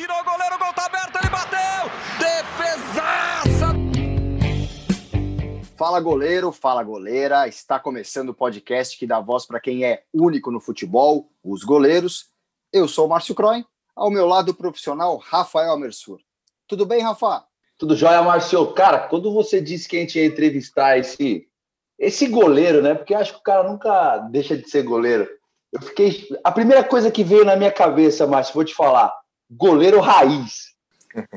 tirou o goleiro, o gol tá aberto, ele bateu! Defesaça! Fala goleiro, fala goleira. Está começando o podcast que dá voz para quem é único no futebol, os goleiros. Eu sou o Márcio Croin, ao meu lado o profissional Rafael Mersur. Tudo bem, Rafa? Tudo jóia, Márcio. Cara, quando você disse que a gente ia entrevistar esse, esse goleiro, né? Porque acho que o cara nunca deixa de ser goleiro. Eu fiquei. A primeira coisa que veio na minha cabeça, Márcio, vou te falar: goleiro raiz.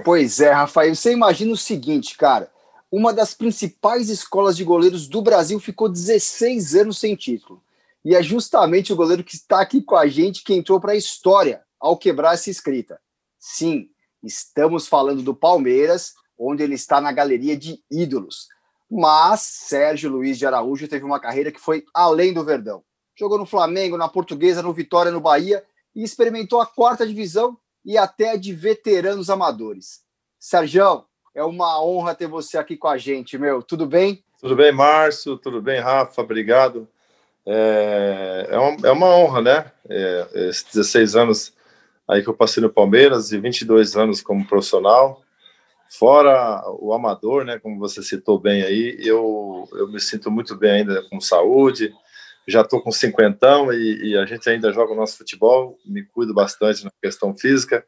Pois é, Rafael. Você imagina o seguinte, cara. Uma das principais escolas de goleiros do Brasil ficou 16 anos sem título. E é justamente o goleiro que está aqui com a gente que entrou para a história ao quebrar essa escrita. Sim, estamos falando do Palmeiras, onde ele está na galeria de ídolos. Mas Sérgio Luiz de Araújo teve uma carreira que foi além do Verdão jogou no Flamengo, na Portuguesa, no Vitória, no Bahia e experimentou a quarta divisão e até de veteranos amadores. Sérgio, é uma honra ter você aqui com a gente, meu. Tudo bem? Tudo bem, Márcio. Tudo bem, Rafa. Obrigado. É, é, uma, é uma honra, né? É, esses 16 anos aí que eu passei no Palmeiras e 22 anos como profissional. Fora o amador, né? Como você citou bem aí, eu, eu me sinto muito bem ainda com saúde, já estou com cinquentão e, e, a gente ainda joga o nosso futebol, me cuido bastante na questão física.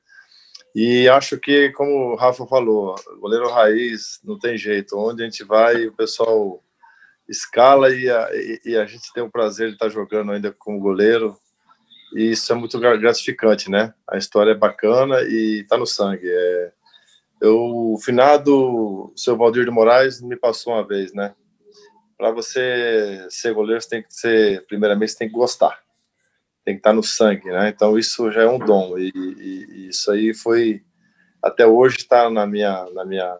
E acho que, como o Rafa falou, goleiro raiz não tem jeito. Onde a gente vai, o pessoal escala e a, e, e a gente tem o prazer de estar jogando ainda como goleiro. E isso é muito gratificante, né? A história é bacana e está no sangue. É, eu, o finado seu Valdir de Moraes me passou uma vez, né? Para você ser goleiro, você tem que ser, primeiramente, você tem que gostar, tem que estar no sangue, né? Então isso já é um dom e, e, e isso aí foi até hoje está na minha na minha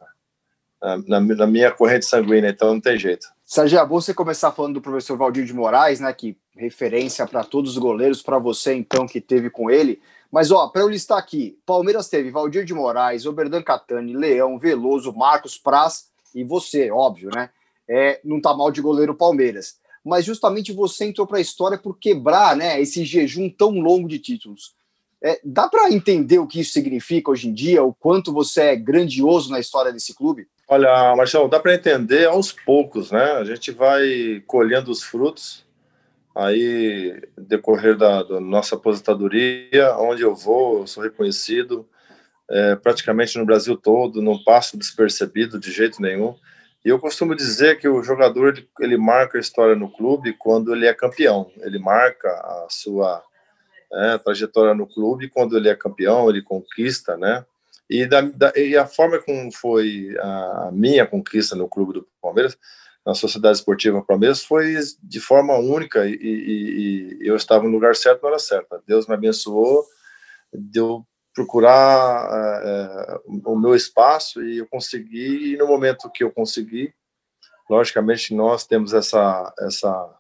na, na, minha corrente sanguínea, então não tem jeito. Sérgio, é bom você começar falando do professor Valdir de Moraes, né? Que referência para todos os goleiros, para você então que teve com ele. Mas ó, para eu listar aqui, Palmeiras teve Valdir de Moraes, Oberdan Catani, Leão, Veloso, Marcos Praz e você, óbvio, né? É, não tá mal de goleiro Palmeiras. Mas justamente você entrou para a história por quebrar né, esse jejum tão longo de títulos. É, dá para entender o que isso significa hoje em dia, o quanto você é grandioso na história desse clube? Olha, Marcelo, dá para entender aos poucos, né? A gente vai colhendo os frutos aí decorrer da, da nossa aposentadoria, onde eu vou, eu sou reconhecido é, praticamente no Brasil todo, não passo despercebido de jeito nenhum. Eu costumo dizer que o jogador ele, ele, marca a história no clube quando ele é campeão. Ele marca a sua é, trajetória no clube quando ele é campeão, ele conquista, né? E, da, da, e a forma como foi a minha conquista no clube do Palmeiras, na Sociedade Esportiva Palmeiras, foi de forma única e, e, e eu estava no lugar certo na hora certa. Deus me abençoou, deu procurar é, o meu espaço e eu consegui e no momento que eu consegui logicamente nós temos essa essa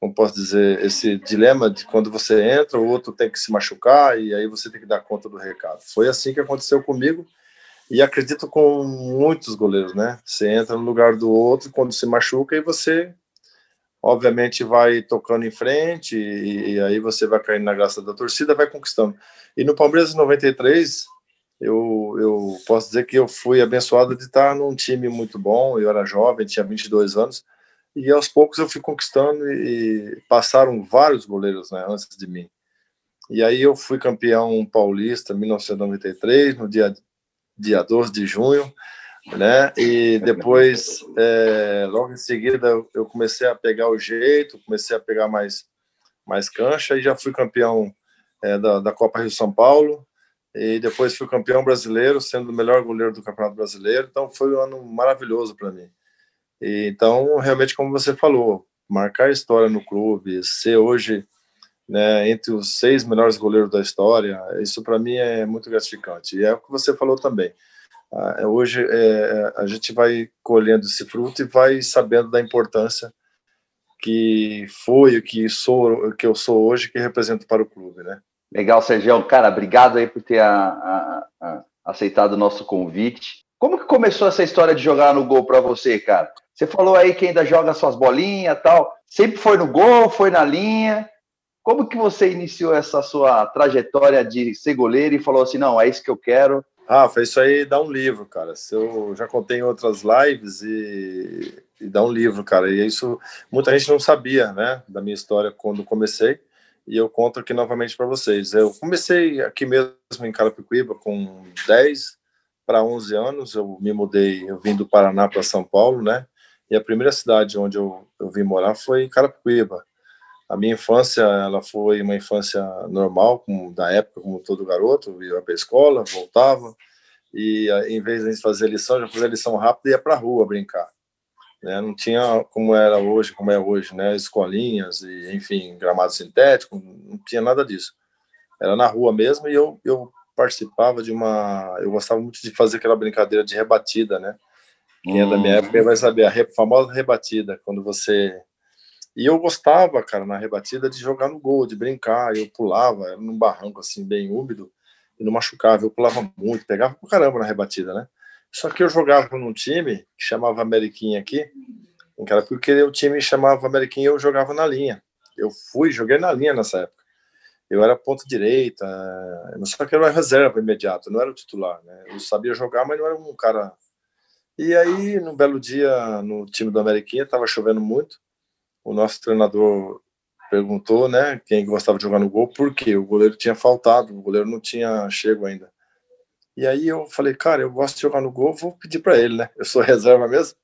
como posso dizer esse dilema de quando você entra o outro tem que se machucar e aí você tem que dar conta do recado. Foi assim que aconteceu comigo e acredito com muitos goleiros né? Você entra no lugar do outro quando se machuca e você obviamente vai tocando em frente e, e, aí você vai caindo na graça da torcida, vai conquistando. E no Palmeiras 93, eu, eu posso dizer que eu fui abençoado de estar num time muito bom, eu era jovem, tinha 22 anos, e aos poucos eu fui conquistando e, e passaram vários goleiros né, antes de mim. E aí eu fui campeão paulista em 1993, no dia, dia 12 de junho, né? E depois, é, logo em seguida, eu comecei a pegar o jeito, comecei a pegar mais, mais cancha e já fui campeão é, da, da Copa Rio São Paulo. E depois fui campeão brasileiro, sendo o melhor goleiro do Campeonato Brasileiro. Então foi um ano maravilhoso para mim. E, então, realmente, como você falou, marcar história no clube, ser hoje né, entre os seis melhores goleiros da história, isso para mim é muito gratificante. E é o que você falou também hoje é, a gente vai colhendo esse fruto e vai sabendo da importância que foi o que sou que eu sou hoje que represento para o clube, né? Legal, Sérgio. Cara, obrigado aí por ter a, a, a, aceitado o nosso convite. Como que começou essa história de jogar no gol para você, cara? Você falou aí que ainda joga suas bolinhas tal. Sempre foi no gol, foi na linha. como que você iniciou essa sua trajetória de ser goleiro e falou assim, não, é isso que eu quero? Rafa, isso aí dá um livro, cara. Eu já contei em outras lives e, e dá um livro, cara. E isso muita gente não sabia, né, da minha história quando comecei. E eu conto aqui novamente para vocês. Eu comecei aqui mesmo em Carapicuíba com 10 para 11 anos. Eu me mudei, eu vim do Paraná para São Paulo, né? E a primeira cidade onde eu, eu vim morar foi Carapicuíba. A minha infância, ela foi uma infância normal, como da época, como todo garoto, ia para a escola, voltava, e em vez de fazer lição, já fazia lição rápida e ia para a rua brincar. Né? Não tinha como era hoje, como é hoje, né? Escolinhas e, enfim, gramado sintético, não tinha nada disso. Era na rua mesmo e eu, eu participava de uma... Eu gostava muito de fazer aquela brincadeira de rebatida, né? Quem é da minha época vai saber, a famosa rebatida, quando você e eu gostava, cara, na rebatida, de jogar no gol, de brincar. Eu pulava, num barranco assim, bem úmido, e não machucava. Eu pulava muito, pegava pra caramba na rebatida, né? Só que eu jogava num time que chamava Ameriquinha aqui, cara, porque o time chamava Ameriquinha e eu jogava na linha. Eu fui, joguei na linha nessa época. Eu era ponta direita, só que eu era reserva imediato, não era o titular, né? Eu sabia jogar, mas não era um cara. E aí, num belo dia, no time do Ameriquinha, tava chovendo muito, o nosso treinador perguntou, né, quem gostava de jogar no gol, por quê? O goleiro tinha faltado, o goleiro não tinha chego ainda. E aí eu falei, cara, eu gosto de jogar no gol, vou pedir para ele, né? Eu sou reserva mesmo.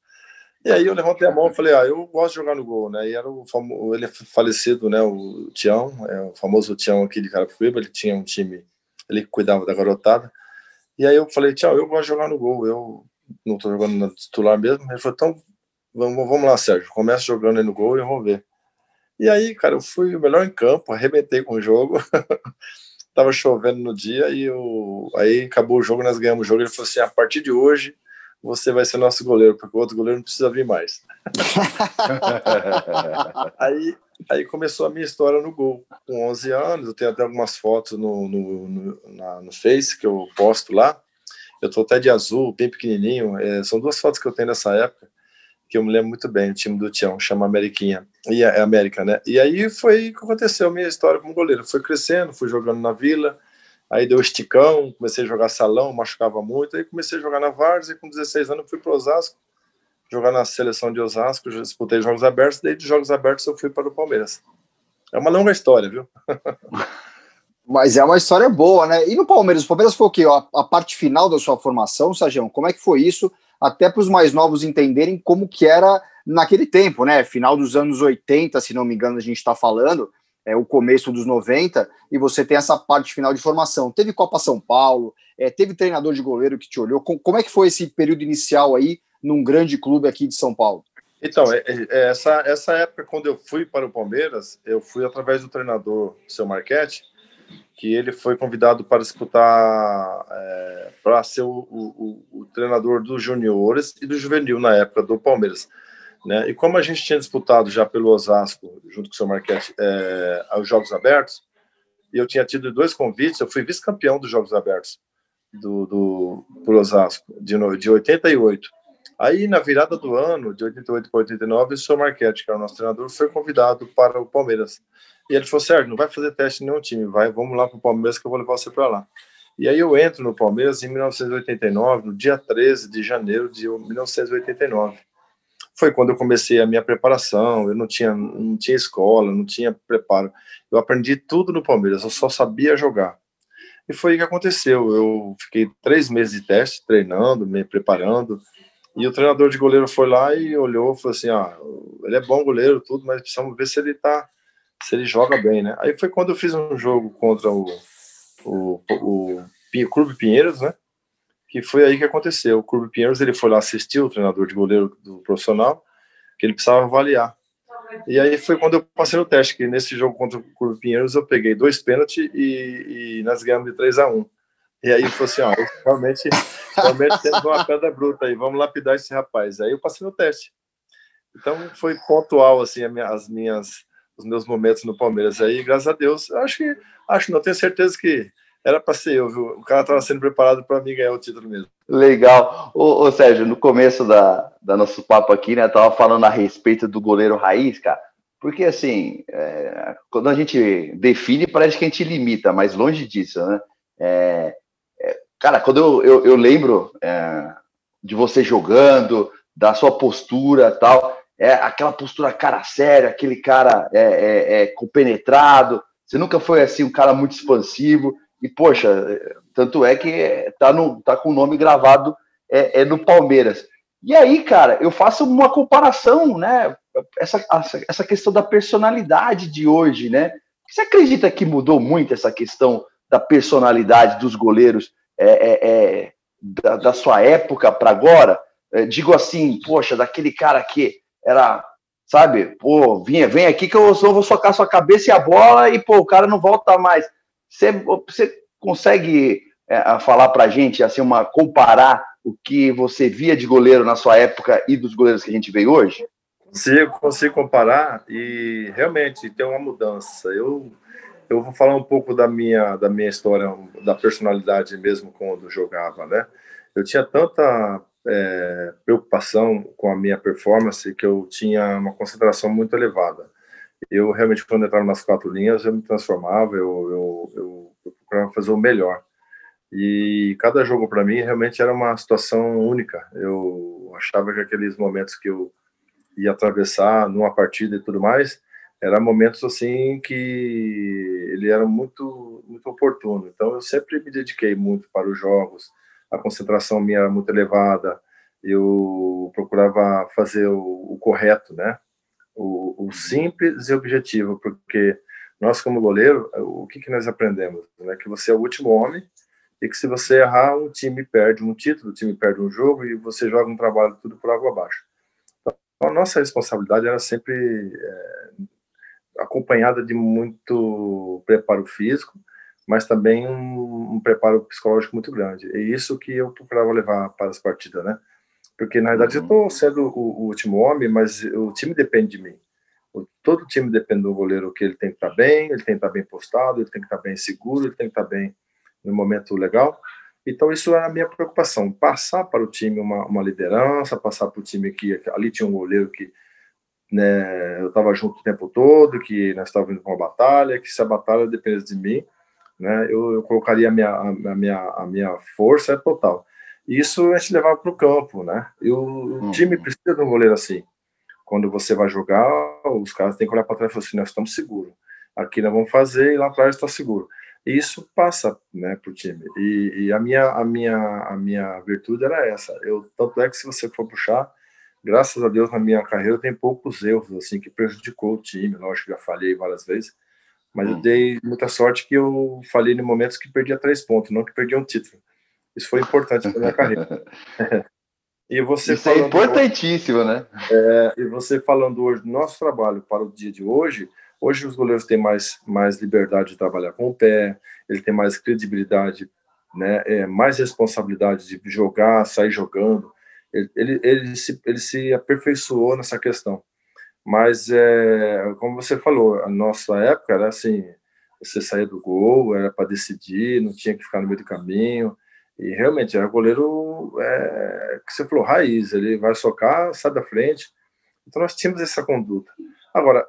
E aí eu levantei a mão e falei, ah, eu gosto de jogar no gol, né? E era o famoso, ele é falecido, né, o Tião, é o famoso Tião aqui de Carapicuíba, ele tinha um time, ele cuidava da garotada. E aí eu falei, Tião, eu gosto de jogar no gol, eu não tô jogando no titular mesmo. Ele falou, então Vamos, vamos lá, Sérgio. Começa jogando aí no gol e vamos ver. E aí, cara, eu fui o melhor em campo, arrebentei com o jogo. Tava chovendo no dia e eu... aí acabou o jogo, nós ganhamos o jogo. Ele falou assim: a partir de hoje você vai ser nosso goleiro, porque o outro goleiro não precisa vir mais. aí, aí começou a minha história no gol. Com 11 anos, eu tenho até algumas fotos no, no, no, na, no Face que eu posto lá. Eu tô até de azul, bem pequenininho. É, são duas fotos que eu tenho nessa época que eu me lembro muito bem, o time do Tião, chama Ameriquinha, e é América, né? E aí foi que aconteceu minha história como goleiro. Foi crescendo, fui jogando na Vila, aí deu esticão, comecei a jogar salão, machucava muito, aí comecei a jogar na Várzea, e com 16 anos fui para Osasco, jogar na seleção de Osasco, disputei Jogos Abertos, daí de Jogos Abertos eu fui para o Palmeiras. É uma longa história, viu? Mas é uma história boa, né? E no Palmeiras? O Palmeiras foi o quê? A, a parte final da sua formação, Sajão? Como é que foi isso? Até para os mais novos entenderem como que era naquele tempo, né? Final dos anos 80, se não me engano, a gente está falando, é o começo dos 90, e você tem essa parte final de formação. Teve Copa São Paulo, é, teve treinador de goleiro que te olhou. Como é que foi esse período inicial aí num grande clube aqui de São Paulo? Então, é, é, essa, essa época, quando eu fui para o Palmeiras, eu fui através do treinador, seu Marquete, que ele foi convidado para disputar, é, para ser o, o, o, treinador dos juniores e do juvenil na época do Palmeiras. Né? E como a gente tinha disputado já pelo Osasco, junto com o seu Marquete, é, os Jogos Abertos, e eu tinha tido dois convites, eu fui vice-campeão dos Jogos Abertos do, do, do Osasco, de, de 88. Aí, na virada do ano, de 88 para 89, o senhor Marquete, que era o nosso treinador, foi convidado para o Palmeiras. E ele falou, Sérgio, não vai fazer teste em nenhum time, vai, vamos lá para o Palmeiras que eu vou levar você para lá. E aí eu entro no Palmeiras em 1989, no dia 13 de janeiro de 1989. Foi quando eu comecei a minha preparação, eu não tinha, não tinha escola, não tinha preparo. Eu aprendi tudo no Palmeiras, eu só sabia jogar. E foi o que aconteceu. Eu fiquei três meses de teste, treinando, me preparando. E o treinador de goleiro foi lá e olhou falou assim: ah, ele é bom goleiro, tudo, mas precisamos ver se ele está se ele joga bem, né? Aí foi quando eu fiz um jogo contra o, o, o, o Clube Pinheiros, né? Que foi aí que aconteceu. O Clube Pinheiros ele foi lá assistir o treinador de goleiro do profissional, que ele precisava avaliar. E aí foi quando eu passei no teste, que nesse jogo contra o Clube Pinheiros eu peguei dois pênaltis e, e nós ganhamos de 3 a 1 E aí falou assim, ó, realmente, realmente temos uma pedra bruta aí, vamos lapidar esse rapaz. Aí eu passei no teste. Então foi pontual, assim, as minhas os meus momentos no Palmeiras. Aí, graças a Deus, acho que, acho não, tenho certeza que era para ser eu, viu? O cara estava sendo preparado para mim ganhar o título mesmo. Legal. Ô, ô, Sérgio, no começo da, da nosso papo aqui, né, tava falando a respeito do goleiro raiz, cara, Porque, assim, é, quando a gente define, parece que a gente limita, mas longe disso, né? É, é, cara, quando eu, eu, eu lembro é, de você jogando, da sua postura tal, é aquela postura cara séria, aquele cara é, é, é, compenetrado. Você nunca foi assim um cara muito expansivo. E, poxa, tanto é que tá, no, tá com o nome gravado é, é no Palmeiras. E aí, cara, eu faço uma comparação, né? Essa, essa questão da personalidade de hoje, né? Você acredita que mudou muito essa questão da personalidade dos goleiros é, é, é da, da, sua época para agora? É, digo assim, poxa, daquele cara que era, sabe, pô, vinha, vem aqui que eu só vou socar sua cabeça e a bola e, pô, o cara não volta mais. Você, consegue é, falar pra gente, assim, uma, comparar o que você via de goleiro na sua época e dos goleiros que a gente vê hoje? Consigo, consigo comparar e realmente tem uma mudança. Eu eu vou falar um pouco da minha da minha história, da personalidade mesmo quando jogava, né? Eu tinha tanta é, preocupação com a minha performance que eu tinha uma concentração muito elevada. Eu realmente, quando entrava nas quatro linhas, eu me transformava, eu, eu, eu, eu procurava fazer o melhor. E cada jogo para mim realmente era uma situação única. Eu achava que aqueles momentos que eu ia atravessar numa partida e tudo mais, eram momentos assim que ele era muito muito oportuno. Então eu sempre me dediquei muito para os jogos, a concentração minha era muito elevada, eu procurava fazer o, o correto, né? O, o, simples e objetivo, porque nós como goleiro, o que que nós aprendemos, né? Que você é o último homem e que se você errar, um time perde um título, o time perde um jogo e você joga um trabalho tudo por água abaixo. Então, a nossa responsabilidade era sempre é, acompanhada de muito preparo físico, mas também um, um, preparo psicológico muito grande. É isso que eu procurava levar para as partidas, né? Porque na verdade uhum. eu estou sendo o, o, último homem, mas o time depende de mim. O, todo time depende do goleiro, que ele tem que estar tá bem, ele tem que estar tá bem postado, ele tem que estar tá bem seguro, ele tem que estar bem no momento legal. Então isso era a minha preocupação, passar para o time uma, uma liderança, passar para o time que ali tinha um goleiro que né, eu estava junto o tempo todo, que nós estávamos indo para uma batalha, que se a batalha dependesse de mim, né, eu, eu colocaria a minha, a, minha, a minha força total. Isso a gente levava para o campo, né? E o, uhum. time precisa de um goleiro assim. Quando você vai jogar, os caras têm que olhar para trás e falar assim: nós estamos seguros. Aqui nós vamos fazer e lá atrás está seguro. E isso passa, né, para o time. E, e, a minha a minha a minha virtude era essa. Eu tanto é que se você for puxar, graças a Deus na minha carreira tem poucos erros assim que prejudicou o time. Lógico, já falhei várias vezes, mas eu hum. dei muita sorte que eu falei em momentos que perdia três pontos, não que perdia um título. Isso foi importante na minha carreira. e você Isso é importantíssimo, hoje, né? É, e você falando hoje do nosso trabalho para o dia de hoje, hoje os goleiros têm mais, mais liberdade de trabalhar com o pé, ele tem mais credibilidade, né, é, mais responsabilidade de jogar, sair jogando. Ele, ele, ele, se, ele se aperfeiçoou nessa questão. Mas, é, como você falou, a nossa época era assim: você saía do gol, era para decidir, não tinha que ficar no meio do caminho. E realmente era goleiro é, que você falou, raiz, ele vai socar, sai da frente. Então nós tínhamos essa conduta. Agora,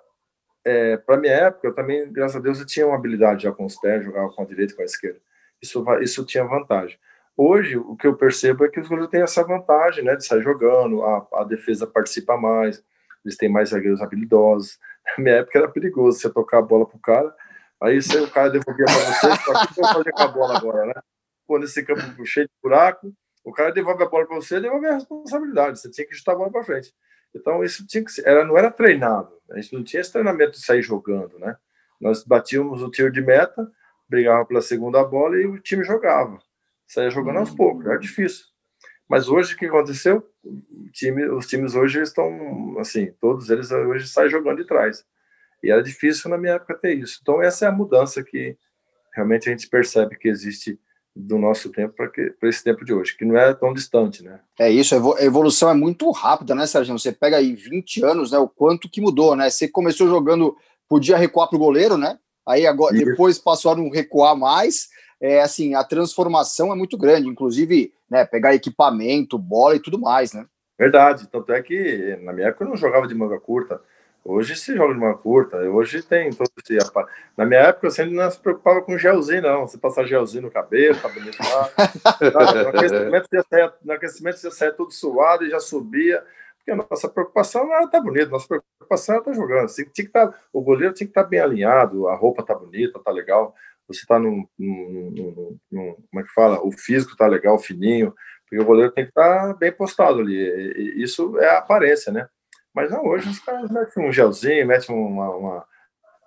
é, para minha época, eu também, graças a Deus, eu tinha uma habilidade já com os pés, jogava com a direita e com a esquerda. Isso, isso tinha vantagem. Hoje, o que eu percebo é que os goleiros têm essa vantagem, né, de sair jogando, a, a defesa participa mais, eles têm mais zagueiros habilidosos. Na minha época era perigoso você tocar a bola pro cara, aí você, o cara devolvia para você, o que eu vou fazer com a bola agora, né? Pô, nesse campo cheio de buraco, o cara devolve a bola para você, devolve a responsabilidade, você tinha que chutar a bola para frente. Então, isso tinha que ser, era, não era treinado, a gente não tinha esse treinamento de sair jogando, né? Nós batíamos o tiro de meta, brigava pela segunda bola e o time jogava. Saía jogando aos poucos, era difícil. Mas hoje o que aconteceu? time, os times hoje estão, assim, todos eles hoje saem jogando de trás. E era difícil na minha época ter isso. Então, essa é a mudança que realmente a gente percebe que existe do nosso tempo para esse tempo de hoje, que não é tão distante, né? É isso, a evolução é muito rápida, né, Sérgio? Você pega aí 20 anos, né? O quanto que mudou, né? Você começou jogando, podia recuar para o goleiro, né? Aí agora, isso. depois passou a não recuar mais. É assim, a transformação é muito grande, inclusive, né? Pegar equipamento, bola e tudo mais, né? Verdade, tanto é que na minha época eu não jogava de manga curta. Hoje se joga de uma curta, hoje tem todo esse. Na minha época, sempre não se preocupava com gelzinho, não. Você passar gelzinho no cabelo, tá bonito lá. no, aquecimento você saia, no aquecimento você saia tudo suado e já subia. Porque a nossa preocupação não tá bonito, nossa preocupação é tá jogando. Tinha que tá, o goleiro tinha que estar tá bem alinhado, a roupa tá bonita, tá legal. Você tá num, num, num, Como é que fala? O físico tá legal, fininho, porque o goleiro tem que estar tá bem postado ali. E, isso é a aparência, né? Mas não, hoje os caras metem um gelzinho, metem uma, uma,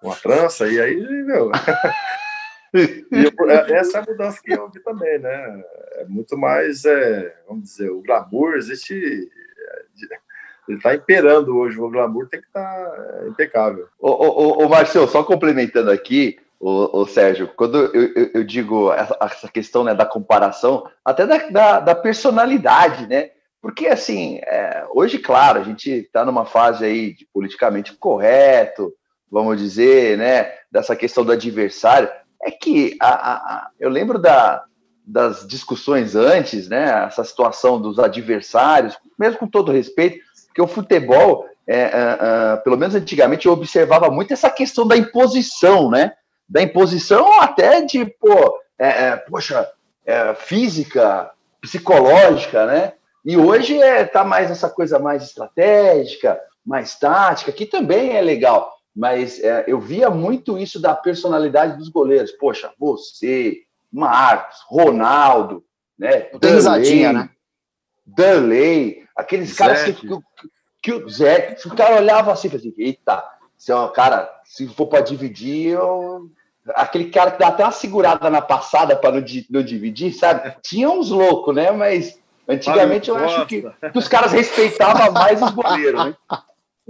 uma trança, e aí, meu. eu, é, essa é a mudança que eu vi também, né? É muito mais, é, vamos dizer, o glamour existe. Ele está imperando hoje, o glamour tem que estar tá impecável. Ô, ô, ô, Marcelo, só complementando aqui, o, o Sérgio, quando eu, eu, eu digo essa, questão né, da comparação, até da, da, da personalidade, né? Porque, assim, é, hoje, claro, a gente está numa fase aí de politicamente correto, vamos dizer, né, dessa questão do adversário. É que a, a, a, eu lembro da, das discussões antes, né, essa situação dos adversários, mesmo com todo respeito, que o futebol, é, é, é, pelo menos antigamente, eu observava muito essa questão da imposição, né? Da imposição até de, pô, é, é, poxa, física, psicológica, né? E hoje está é, tá mais essa coisa mais estratégica, mais tática, que também é legal. Mas é, eu via muito isso da personalidade dos goleiros. Poxa, você, Marcos, Ronaldo, né? Danley, né? Danley, aqueles Zé. caras que, que, que, o Zé, o cara olhava assim, assim, eita, se, ó, cara, se for para dividir, eu... aquele cara que dá até uma segurada na passada para não, dividir, sabe? Tinha uns loucos, né? Mas Antigamente eu acho que, que, os caras respeitavam mais os goleiros, né?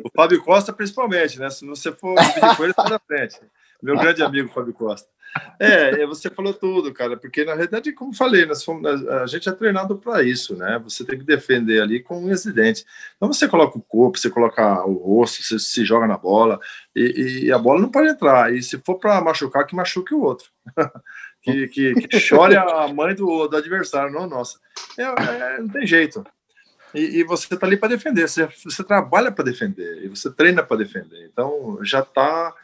O Fábio Costa, principalmente, né? Se você for dividir com ele, sai na frente. Meu grande amigo Fábio Costa. É, você falou tudo, cara, porque na realidade, como falei, nós fomos, a gente é treinado para isso, né? Você tem que defender ali com um incidente. Então você coloca o corpo, você coloca o rosto, você se joga na bola e, e a bola não pode entrar. E se for para machucar, que machuque o outro. que, que, que chore a mãe do, do adversário, não nossa. É, é, não tem jeito. E, e você está ali para defender, você, você trabalha para defender, e você treina para defender. Então, já está.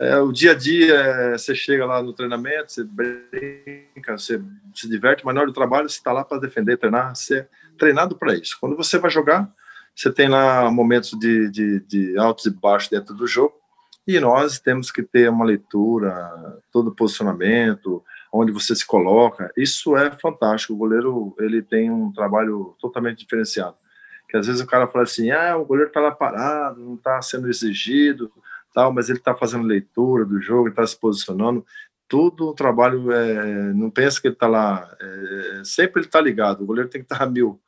É, o dia a dia, é, você chega lá no treinamento, você brinca, você se diverte, mas na hora do trabalho você está lá para defender, treinar, você é treinado para isso. Quando você vai jogar, você tem lá momentos de, de, de altos e baixos dentro do jogo, e nós temos que ter uma leitura, todo posicionamento, onde você se coloca, isso é fantástico. O goleiro ele tem um trabalho totalmente diferenciado. Que às vezes o cara fala assim, ah, o goleiro está lá parado, não está sendo exigido, tal, mas ele está fazendo leitura do jogo, está se posicionando. Tudo o trabalho, é, não pensa que ele está lá, é, sempre ele está ligado. O goleiro tem que estar tá mil.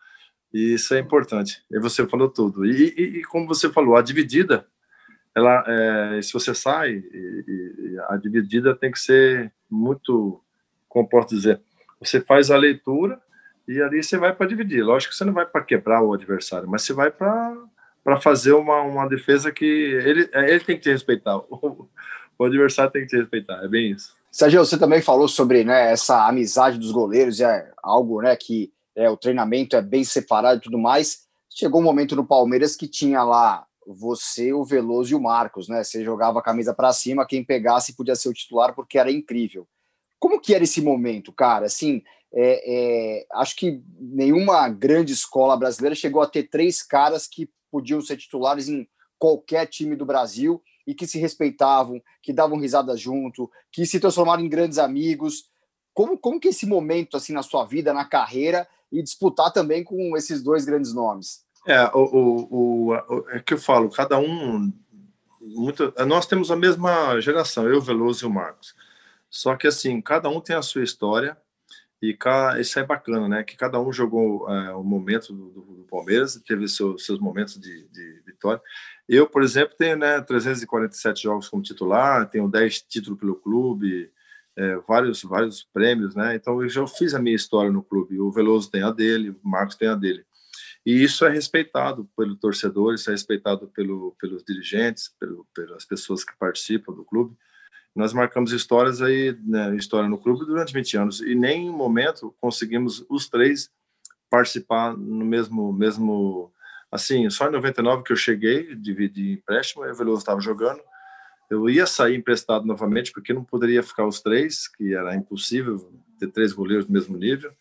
E isso é importante. E você falou tudo. E, e, e como você falou, a dividida, ela, é, se você sai, e, a dividida tem que ser muito como posso dizer, você faz a leitura e ali você vai para dividir. Lógico que você não vai para quebrar o adversário, mas você vai para fazer uma, uma defesa que ele, é, ele tem que te respeitar. O adversário tem que te respeitar, é bem isso. Sérgio, você também falou sobre né, essa amizade dos goleiros, é algo né, que é, o treinamento é bem separado e tudo mais. Chegou um momento no Palmeiras que tinha lá você, o Veloso e o Marcos, né? Você jogava a camisa para cima, quem pegasse podia ser o titular porque era incrível. Como que era esse momento, cara? Assim, é, é, acho que nenhuma grande escola brasileira chegou a ter três caras que podiam ser titulares em qualquer time do Brasil e que se respeitavam, que davam risada junto, que se transformaram em grandes amigos. Como, como que é esse momento assim na sua vida, na carreira e disputar também com esses dois grandes nomes? É, o, o, o, é que eu falo, cada um muito, nós temos a mesma geração, eu, Veloso e o Marcos. Só que assim, cada um tem a sua história e isso é bacana, né? Que cada um jogou é, o momento do, do, Palmeiras, teve seus, seus momentos de, de, vitória. Eu, por exemplo, tenho né, 347 jogos como titular, tenho 10 títulos pelo clube, é, vários vários prêmios, né? Então eu já fiz a minha história no clube. O Veloso tem a dele, o Marcos tem a dele. E isso é respeitado pelo torcedor, isso é respeitado pelo, pelos dirigentes, pelo, pelas pessoas que participam do clube nós marcamos histórias aí, né, história no clube durante 20 anos e nem em momento conseguimos os três participar no mesmo mesmo Assim, só em 99 que eu cheguei, dividi empréstimo, o Veloso estava jogando. Eu ia sair emprestado novamente, porque não poderia ficar os três, que era impossível ter três goleiros do mesmo nível.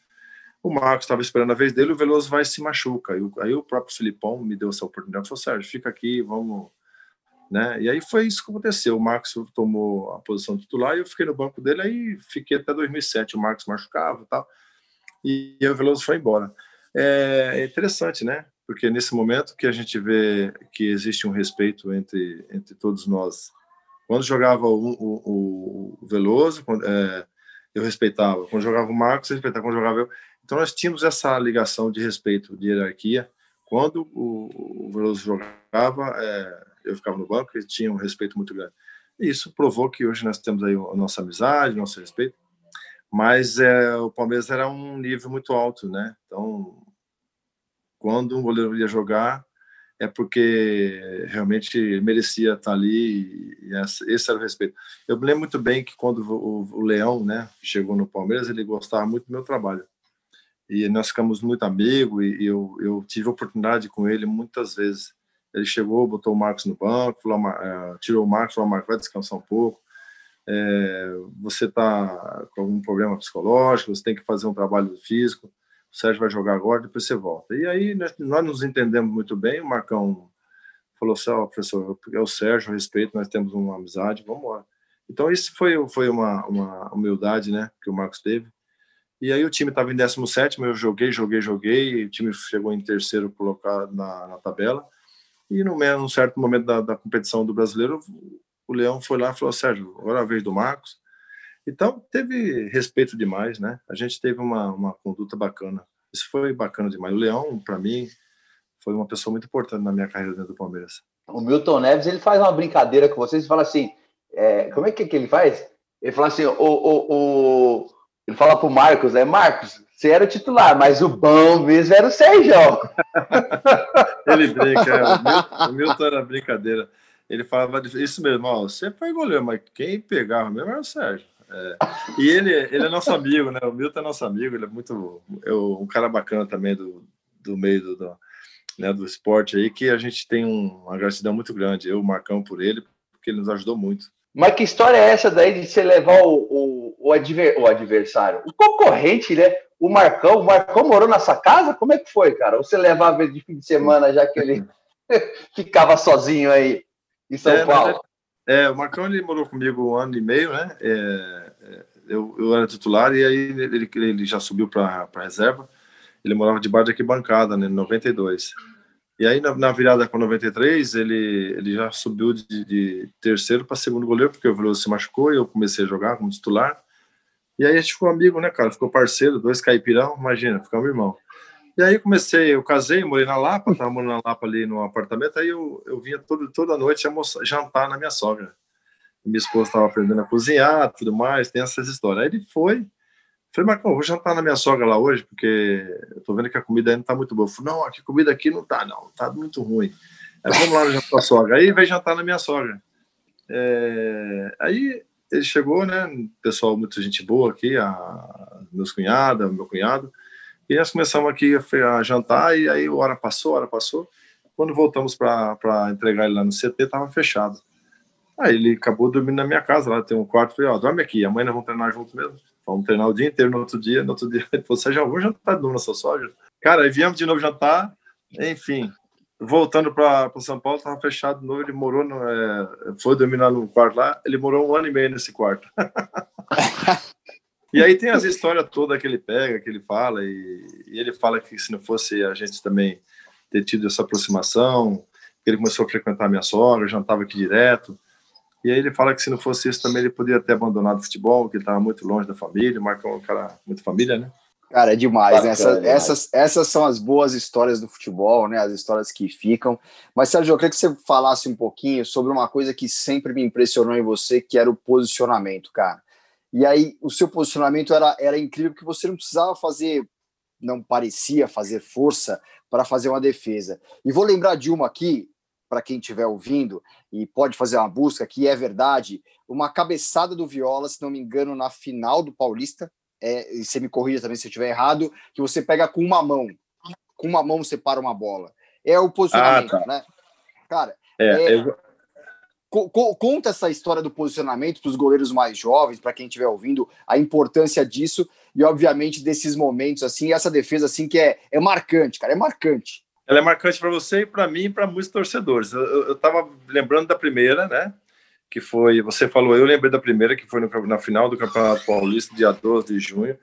O Marcos estava esperando a vez dele, o Veloso vai se machuca. Aí, aí o próprio Filipão me deu essa oportunidade. Falou, Sérgio, fica aqui, vamos. Né? E aí foi isso que aconteceu. O Marcos tomou a posição titular e eu fiquei no banco dele. Aí fiquei até 2007. O Marcos machucava e tal. E, o Veloso foi embora. É, é interessante, né? Porque nesse momento que a gente vê que existe um respeito entre, entre todos nós. Quando jogava o, o, o Veloso, quando, é, eu respeitava. Quando jogava o Marcos, eu respeitava. Quando jogava eu, então nós tínhamos essa ligação de respeito, de hierarquia. Quando o, o Veloso jogava, é, eu ficava no banco e tinha um respeito muito grande. E isso provou que hoje nós temos aí a nossa amizade, nosso respeito. Mas é, o Palmeiras era um nível muito alto, né? Então, quando um goleiro ia jogar, é porque realmente merecia estar ali e esse era o respeito. Eu me lembro muito bem que quando o, Leão, né, chegou no Palmeiras, ele gostava muito do meu trabalho e nós ficamos muito amigos e eu, eu tive oportunidade com ele muitas vezes. Ele chegou, botou o Marcos no banco, falou, uh, tirou o Marcos, falou, Marcos, vai descansar um pouco. É, você está com algum problema psicológico, você tem que fazer um trabalho físico. O Sérgio vai jogar agora, depois você volta. E aí nós, nós nos entendemos muito bem. O Marcão falou assim: oh, professor, é o Sérgio, respeito, nós temos uma amizade, vamos embora. Então, isso foi, foi uma, uma humildade né, que o Marcos teve. E aí o time estava em 17, eu joguei, joguei, joguei, o time chegou em terceiro colocado na, na tabela. E no num certo momento da, da, competição do brasileiro, o Leão foi lá e falou: Sérgio, agora é a vez do Marcos. Então teve respeito demais, né? A gente teve uma, uma conduta bacana. Isso foi bacana demais. O Leão, para mim, foi uma pessoa muito importante na minha carreira dentro do Palmeiras. O Milton Neves ele faz uma brincadeira com vocês e fala assim: é, como é que, que ele faz? Ele fala assim: o, o, o ele fala pro Marcos, né? Marcos, você era o titular, mas o bom mesmo era o Sérgio. ele brinca, é, o, Milton, era brincadeira. Ele falava isso mesmo, ó, você foi goleiro, mas quem pegava mesmo era o Sérgio. É. E ele, ele é nosso amigo, né? O Milton é nosso amigo, ele é muito é um cara bacana também do, do meio do, do, né, do esporte aí, que a gente tem um, uma gratidão muito grande. Eu, o Marcão, por ele, porque ele nos ajudou muito. Mas que história é essa daí de você levar o, o, o, adver, o adversário, o concorrente, né? O Marcão, o Marcão morou nessa casa? Como é que foi, cara? Ou você levava ele de fim de semana, já que ele ficava sozinho aí em São é, Paulo? É, o Marcão ele morou comigo um ano e meio, né? É, é eu, eu era titular e aí ele, ele já subiu para reserva. Ele morava debaixo de arquibancada, né? Em 92. E aí, na, na virada com 93, ele, ele já subiu de, de terceiro para segundo goleiro, porque o Veloso se machucou e eu comecei a jogar como titular. E aí a gente ficou amigo, né, cara? Ficou parceiro, dois caipirão, imagina, ficamos irmão. E aí comecei, eu casei, morei na Lapa, tava morando na Lapa ali no apartamento, aí eu, eu vinha todo, toda noite jantar na minha sogra. Minha esposa estava aprendendo a cozinhar, tudo mais, tem essas histórias. Aí ele foi, Falei, Marcão, vou jantar na minha sogra lá hoje, porque eu tô vendo que a comida ainda tá muito boa. Eu falei, não, aqui comida aqui não tá, não, tá muito ruim. Aí vamos lá no jantar da sogra. Aí veio jantar na minha sogra. É... Aí ele chegou, né? Pessoal, muita gente boa aqui, a... meus cunhados, meu cunhado. E nós começamos aqui a jantar, e aí hora passou, hora passou. Quando voltamos para entregar ele lá no CT, tava fechado. Aí ele acabou dormindo na minha casa, lá tem um quarto. Falei, ó, dorme aqui, amanhã nós vamos treinar junto mesmo. Vamos treinar o dia inteiro no outro dia. No outro dia, ele falou: já vou jantar de novo na sua soja. Cara, aí viemos de novo jantar. Enfim, voltando para São Paulo, estava fechado de novo. Ele morou, no, é, foi dormir lá no quarto lá. Ele morou um ano e meio nesse quarto. e aí tem as histórias todas que ele pega, que ele fala. E, e ele fala que se não fosse a gente também ter tido essa aproximação, ele começou a frequentar a minha sogra, jantava aqui direto. E aí ele fala que se não fosse isso também ele poderia ter abandonado o futebol, que ele estava muito longe da família, marcou um cara muito família, né? Cara, é demais, né? Essa, Essas, essas são as boas histórias do futebol, né? As histórias que ficam. Mas, Sérgio, eu queria que você falasse um pouquinho sobre uma coisa que sempre me impressionou em você, que era o posicionamento, cara. E aí, o seu posicionamento era, era incrível, porque você não precisava fazer, não parecia fazer força para fazer uma defesa. E vou lembrar de uma aqui, para quem estiver ouvindo e pode fazer uma busca, que é verdade, uma cabeçada do Viola, se não me engano, na final do Paulista, é, e você me corrija também se eu estiver errado, que você pega com uma mão, com uma mão você para uma bola. é o posicionamento, ah, tá. né? Cara, é, é... Co co conta essa história do posicionamento para os goleiros mais jovens, para quem estiver ouvindo, a importância disso e, obviamente, desses momentos, assim, essa defesa, assim, que é, é marcante, cara, é marcante. Ela é marcante para você e para mim e para muitos torcedores. Eu estava lembrando da primeira, né? Que foi, você falou, eu lembrei da primeira, que foi no, na final do Campeonato Paulista, dia 12 de junho.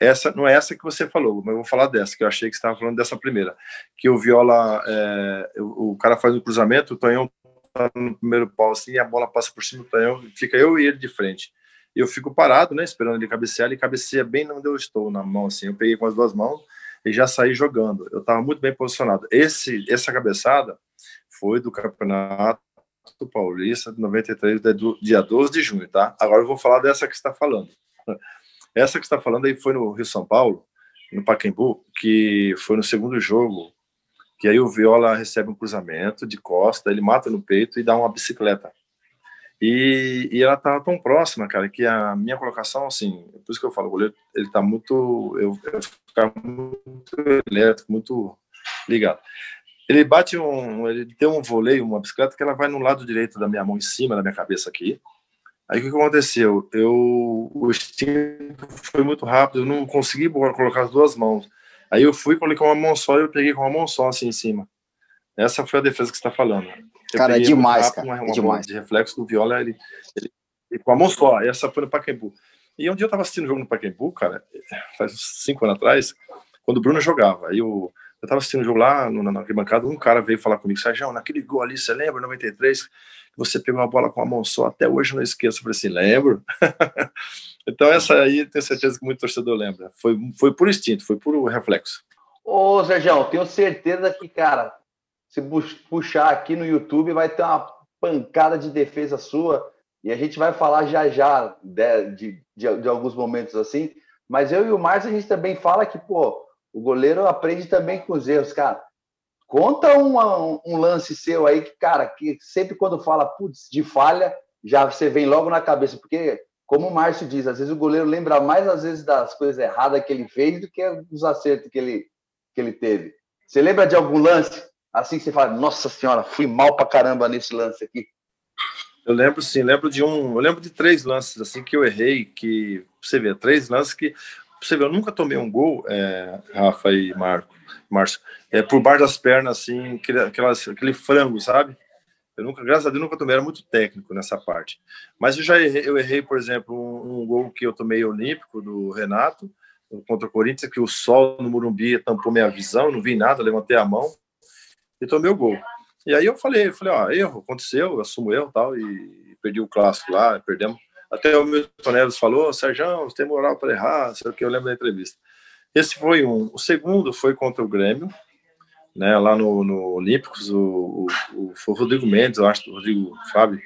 Essa não é essa que você falou, mas eu vou falar dessa, que eu achei que você estava falando dessa primeira. Que o Viola, é, o, o, cara faz um cruzamento, o Tonhão tá no primeiro pau assim, a bola passa por cima do Tonhão, fica eu e ele de frente. Eu fico parado, né, esperando ele cabecear, ele cabeceia bem onde eu estou, na mão assim. Eu peguei com as duas mãos e já saí jogando. Eu estava muito bem posicionado. Esse, essa cabeçada foi do Campeonato Paulista de 93, dia 12 de junho, tá? Agora eu vou falar dessa que está falando. Essa que está falando aí foi no Rio São Paulo, no Pacaembu, que foi no segundo jogo, que aí o Viola recebe um cruzamento de costa, ele mata no peito e dá uma bicicleta. E, e ela estava tão próxima, cara, que a minha colocação, assim, por isso que eu falo, o goleiro, ele está muito, eu, eu ficava muito elétrico, muito ligado. Ele bate um, ele tem um voleio, uma bicicleta que ela vai no lado direito da minha mão, em cima da minha cabeça aqui. Aí o que aconteceu? Eu, o instinto foi muito rápido, eu não consegui colocar as duas mãos. Aí eu fui, coloquei uma mão só e eu peguei com uma mão só assim em cima. Essa foi a defesa que você está falando. Eu cara, é demais, rápido, cara. Uma, é demais. de reflexo do Viola, ele, ele, ele, com a mão só. Essa foi no Pacaembu. E um dia eu estava assistindo o jogo no Pacaembu, cara, faz uns cinco anos atrás, quando o Bruno jogava. Aí eu, eu estava assistindo o jogo lá no, na arquibancada, um cara veio falar comigo, Sérgio, naquele gol ali, você lembra, 93, você pegou a bola com a mão só, até hoje não esqueço. Eu falei assim, lembro. então essa aí, tenho certeza que muito torcedor lembra. Foi, foi por instinto, foi por reflexo. Ô, Sérgio, tenho certeza que, cara, se puxar aqui no YouTube, vai ter uma pancada de defesa sua. E a gente vai falar já já de, de, de, de alguns momentos assim. Mas eu e o Márcio, a gente também fala que, pô, o goleiro aprende também com os erros, cara. Conta um, um lance seu aí que, cara, que sempre quando fala, putz, de falha, já você vem logo na cabeça. Porque, como o Márcio diz, às vezes o goleiro lembra mais, às vezes, das coisas erradas que ele fez do que dos acertos que ele, que ele teve. Você lembra de algum lance assim que você fala, nossa senhora, fui mal pra caramba nesse lance aqui? Eu lembro sim, lembro de um, eu lembro de três lances assim que eu errei, que você vê, três lances que você vê, eu nunca tomei um gol, é, Rafa e Marco, Márcio, é, por bar das pernas, assim, aquele, frango, sabe? Eu nunca, graças a Deus, nunca tomei, era muito técnico nessa parte. Mas eu já errei, eu errei, por exemplo, um, um gol que eu tomei olímpico do Renato, contra o Corinthians, que o sol no Morumbi tampou minha visão, não vi nada, levantei a mão, e tomei o gol. E aí eu falei, eu falei, ó, erro, aconteceu, eu assumo erro tal, e perdi o clássico lá, perdemos. Até o Milton Neves falou, Sérgio, você tem moral para errar, sei o que eu lembro da entrevista. Esse foi um. O segundo foi contra o Grêmio, né, lá no, no Olímpicos, o, o, o Rodrigo Mendes, eu acho, o Rodrigo Fábio,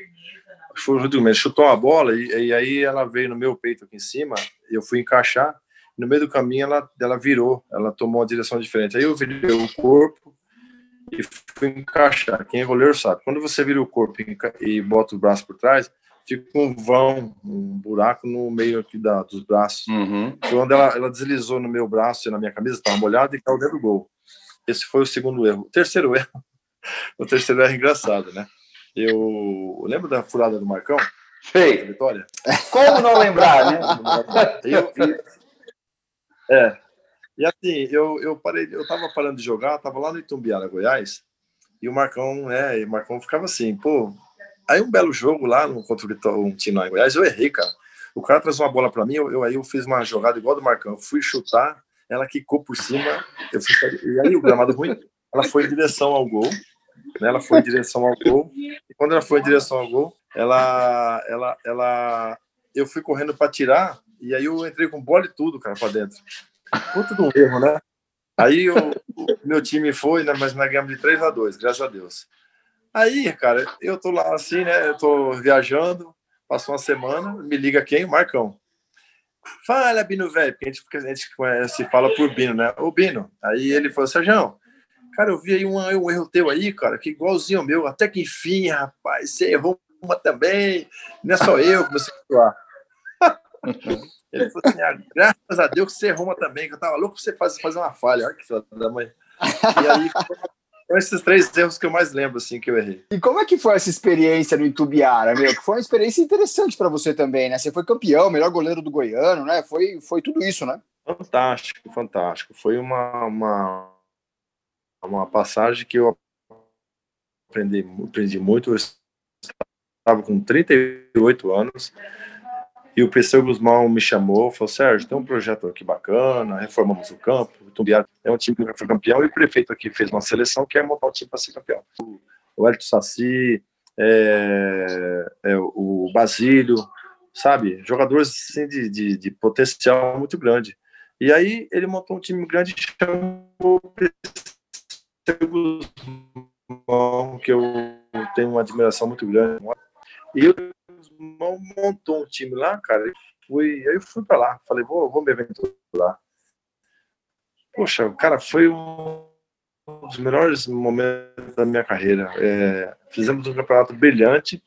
foi o Rodrigo Mendes, chutou a bola e, e, aí ela veio no meu peito aqui em cima, eu fui encaixar, no meio do caminho ela, ela virou, ela tomou uma direção diferente. Aí eu virei o corpo, e fui encaixar. Quem é goleiro sabe. Quando você vira o corpo e bota o braço por trás, fica um vão, um buraco no meio aqui da, dos braços. Uhum. Quando ela, ela deslizou no meu braço e na minha camisa, estava molhada e caiu dentro do gol. Esse foi o segundo erro. O terceiro erro, o terceiro erro é engraçado, né? Eu lembro da furada do Marcão? Sei. Vitória? Como não lembrar, né? eu, eu, é, e assim, eu, eu parei, eu tava parando de jogar, tava lá no Itumbiara, Goiás, e o Marcão, né, e o Marcão ficava assim, pô. Aí um belo jogo lá no, contra um time lá em Goiás, eu errei, cara. O cara traz uma bola para mim, eu, eu, aí eu fiz uma jogada igual do Marcão. Eu fui chutar, ela quicou por cima, eu fui, e aí o gramado ruim, ela foi em direção ao gol, né, ela foi em direção ao gol, e quando ela foi em direção ao gol, ela, ela, ela, eu fui correndo para tirar, e aí eu entrei com bola e tudo, cara, para dentro. Puta do erro, né? Aí o, o, meu time foi, né, mas nós ganhamos de 3 a 2 graças a Deus. Aí, cara, eu tô lá assim, né? Eu tô viajando, passou uma semana, me liga quem? Marcão. Fala, Bino, velho, porque a gente, porque a gente conhece, fala por Bino, né? Ô, Bino. Aí ele falou, Sérgio, cara, eu vi aí um, um erro teu aí, cara, que igualzinho ao meu, até que enfim, rapaz, você errou uma também, não é só eu, comecei a. Ele falou assim: ah, graças a Deus que você Roma também, que eu tava louco pra você fazer, fazer uma falha. Olha que filha da mãe. E aí, São esses três erros que eu mais lembro, assim, que eu errei. E como é que foi essa experiência no Itubiara, meu? Que foi uma experiência interessante para você também, né? Você foi campeão, melhor goleiro do Goiano, né? Foi, foi tudo isso, né? Fantástico, fantástico. Foi uma, uma, uma passagem que eu aprendi, aprendi muito. Eu estava com 38 anos e o PC Guzmão me chamou, falou: Sérgio, tem um projeto aqui bacana, reformamos o campo. O Tumbiara é um time que foi campeão e o prefeito aqui fez uma seleção que é montar um time para ser campeão. O Hélio Saci, é, é, o Basílio, sabe? Jogadores assim, de, de, de, potencial muito grande. E aí ele montou um time grande e chamou o Guzmão, que eu tenho uma admiração muito grande. E o montou um time lá, cara. Fui, aí eu fui para lá. Falei, vou, vou me aventurar. Poxa, cara, foi um dos melhores momentos da minha carreira. É, fizemos um campeonato brilhante.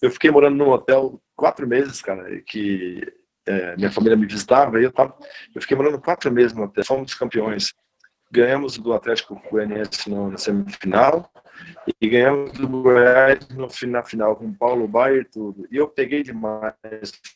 Eu fiquei morando num hotel quatro meses, cara, que é, minha família me visitava. E eu, tava, eu fiquei morando quatro meses no hotel. Fomos campeões. Ganhamos do Atlético Goianiense na semifinal e ganhamos do Goiás no, na final com Paulo Baier e tudo. E eu peguei demais,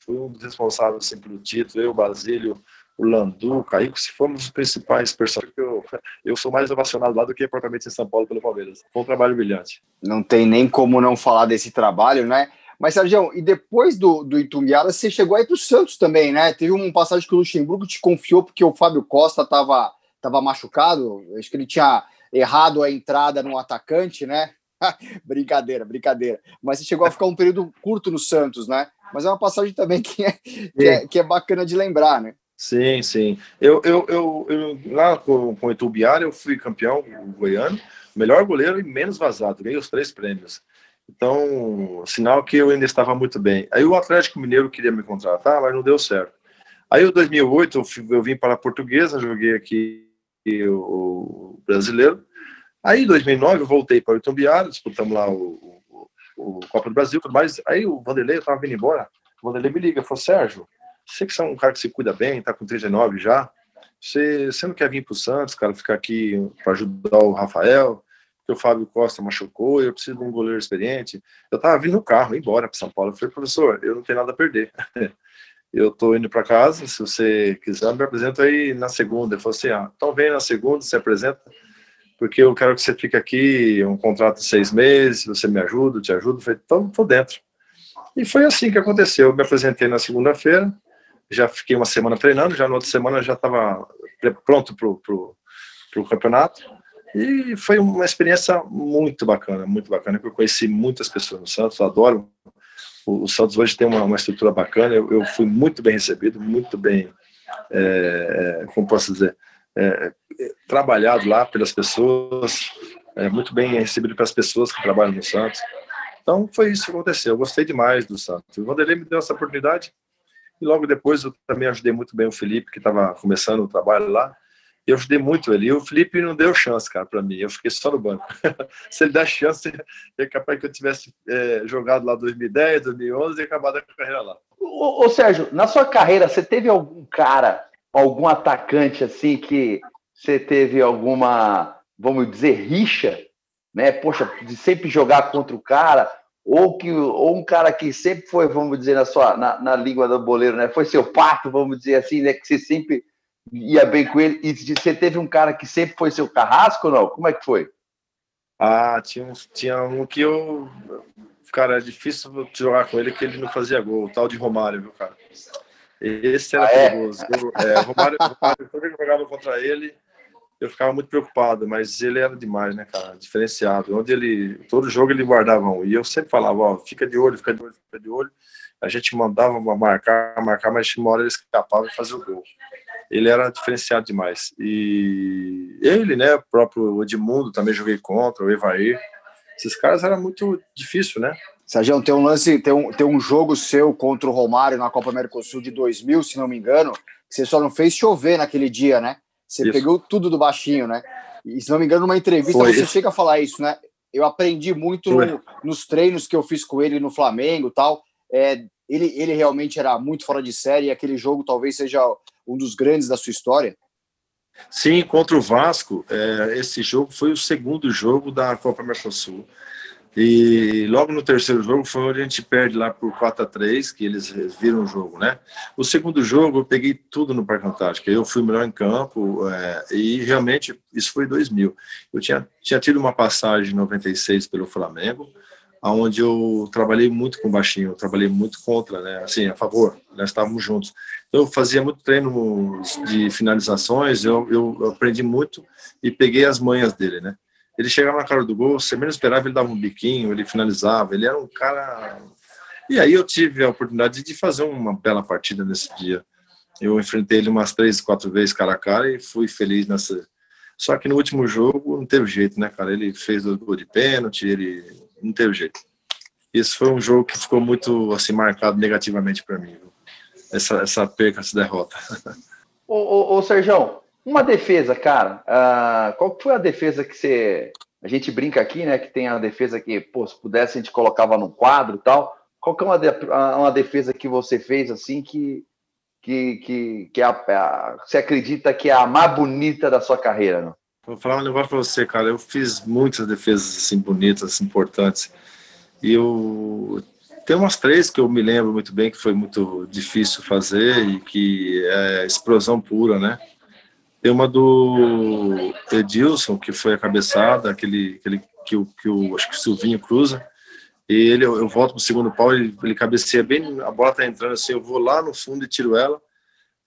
fui um dos responsáveis assim, pelo título, eu, Basílio, o Landu, o Caíco, se fomos os principais personagens. Eu, eu sou mais ovacionado lá do que propriamente em São Paulo pelo Palmeiras. Foi um trabalho brilhante. Não tem nem como não falar desse trabalho, né? Mas, Sérgio, e depois do, do Itumbiara, você chegou aí para o Santos também, né? Teve uma passagem que o Luxemburgo te confiou porque o Fábio Costa estava tava machucado. Acho que ele tinha errado a entrada no atacante, né? brincadeira, brincadeira. Mas você chegou a ficar um período curto no Santos, né? Mas é uma passagem também que é, que é, que é bacana de lembrar, né? Sim, sim. Eu, eu, eu, eu lá com, com o Itubiara, eu fui campeão goiano, melhor goleiro e menos vazado, ganhei os três prêmios. Então, sinal que eu ainda estava muito bem. Aí o Atlético Mineiro queria me contratar, mas não deu certo. Aí em 2008 eu, fui, eu vim para a Portuguesa, joguei aqui o brasileiro. Aí em 2009 eu voltei para o Itumbiara, disputamos lá o, o, o, Copa do Brasil, tudo mais. Aí o Vanderlei, eu estava vindo embora, o Vanderlei me liga, falou, Sérgio, você que é um cara que se cuida bem, está com 39 já, você, você não quer vir para o Santos, cara, ficar aqui para ajudar o Rafael, porque o Fábio Costa machucou, eu preciso de um goleiro experiente. Eu estava vindo no carro, embora para São Paulo. Eu falei, professor, eu não tenho nada a perder. eu estou indo para casa, se você quiser, me apresenta aí na segunda. Ele falou assim, ah, então vem na segunda, se apresenta, porque eu quero que você fique aqui, um contrato de seis meses, você me ajuda, eu te ajudo. Eu falei, então estou dentro. E foi assim que aconteceu. Eu me apresentei na segunda-feira, já fiquei uma semana treinando, já na outra semana já estava pronto para o campeonato. E foi uma experiência muito bacana, muito bacana, eu conheci muitas pessoas no Santos, adoro o, Santos hoje tem uma, uma estrutura bacana. Eu, eu, fui muito bem recebido, muito bem, é, é como posso dizer, é, trabalhado lá pelas pessoas, é, muito bem recebido pelas pessoas que trabalham no Santos. Então foi isso que aconteceu. Eu gostei demais do Santos. O Vanderlei me deu essa oportunidade e logo depois eu também ajudei muito bem o Felipe, que estava começando o trabalho lá eu ajudei muito ele. E o Felipe não deu chance, cara, para mim. Eu fiquei só no banco. Se ele der chance, é capaz que eu tivesse é, jogado lá 2010, 2011 e acabado a carreira lá. Ô, ô, Sérgio, na sua carreira, você teve algum cara, algum atacante assim que você teve alguma, vamos dizer, rixa, né? Poxa, de sempre jogar contra o cara, ou que ou um cara que sempre foi, vamos dizer, na sua na, na língua do boleiro, né? Foi seu parto, vamos dizer assim, né? Que você sempre ia bem com ele. E você teve um cara que sempre foi seu carrasco ou não? Como é que foi? Ah, tinha um, tinha um que eu. Cara, é difícil jogar com ele que ele não fazia gol, o tal de Romário, viu, cara? Esse era ah, é? perigoso. Eu, é, Romário, Romário, que eu jogava contra ele, eu ficava muito preocupado, mas ele era demais, né, cara? Diferenciado. Onde ele. Todo jogo ele guardava um. E eu sempre falava, ó, fica de olho, fica de olho, fica de olho. A gente mandava marcar, marcar, mas uma hora ele escapava e fazia o gol ele era diferenciado demais. E ele, né, o próprio Edmundo também joguei contra, o Evair. Esses caras era muito difícil, né? Sérgio, tem um lance, tem um, tem um jogo seu contra o Romário na Copa Mercosul de 2000, se não me engano, que você só não fez chover naquele dia, né? Você isso. pegou tudo do baixinho, né? E se não me engano, numa entrevista Foi você isso. chega a falar isso, né? Eu aprendi muito no, nos treinos que eu fiz com ele no Flamengo tal. É, ele, ele realmente era muito fora de série e aquele jogo talvez seja um dos grandes da sua história? Sim, contra o Vasco, é, esse jogo foi o segundo jogo da Copa Mercosul. E logo no terceiro jogo foi onde a gente perde lá por 4 a 3 que eles viram o jogo, né? O segundo jogo eu peguei tudo no Parque Antártico. Eu fui melhor em campo é, e realmente isso foi 2000. Eu tinha, tinha tido uma passagem em 96 pelo Flamengo, aonde eu trabalhei muito com baixinho, eu trabalhei muito contra, né? Assim, a favor, nós estávamos juntos. Então, eu fazia muito treino de finalizações, eu, eu aprendi muito e peguei as manhas dele, né? Ele chegava na cara do gol, você menos esperava, ele dava um biquinho, ele finalizava, ele era um cara. E aí eu tive a oportunidade de fazer uma bela partida nesse dia. Eu enfrentei ele umas três, quatro vezes cara a cara e fui feliz nessa. Só que no último jogo não teve jeito, né, cara? Ele fez o gol de pênalti, ele não teve jeito. Esse foi um jogo que ficou muito assim marcado negativamente para mim. Viu? Essa, essa perca, essa derrota. Ô, ô, ô uma defesa, cara. Uh, qual foi a defesa que você. A gente brinca aqui, né? Que tem a defesa que, pô, se pudesse, a gente colocava no quadro e tal. Qual que é uma, de, uma defesa que você fez assim que, que, que, que é a, a, você acredita que é a mais bonita da sua carreira? Não? Vou falar um negócio para você, cara. Eu fiz muitas defesas assim bonitas, importantes. E eu tem umas três que eu me lembro muito bem que foi muito difícil fazer e que é explosão pura, né? Tem uma do Edilson, que foi a cabeçada, aquele, aquele que, o, que o, acho que o Silvinho cruza. E ele, eu, eu volto pro segundo pau, ele, ele cabeceia bem, a bola tá entrando assim, eu vou lá no fundo e tiro ela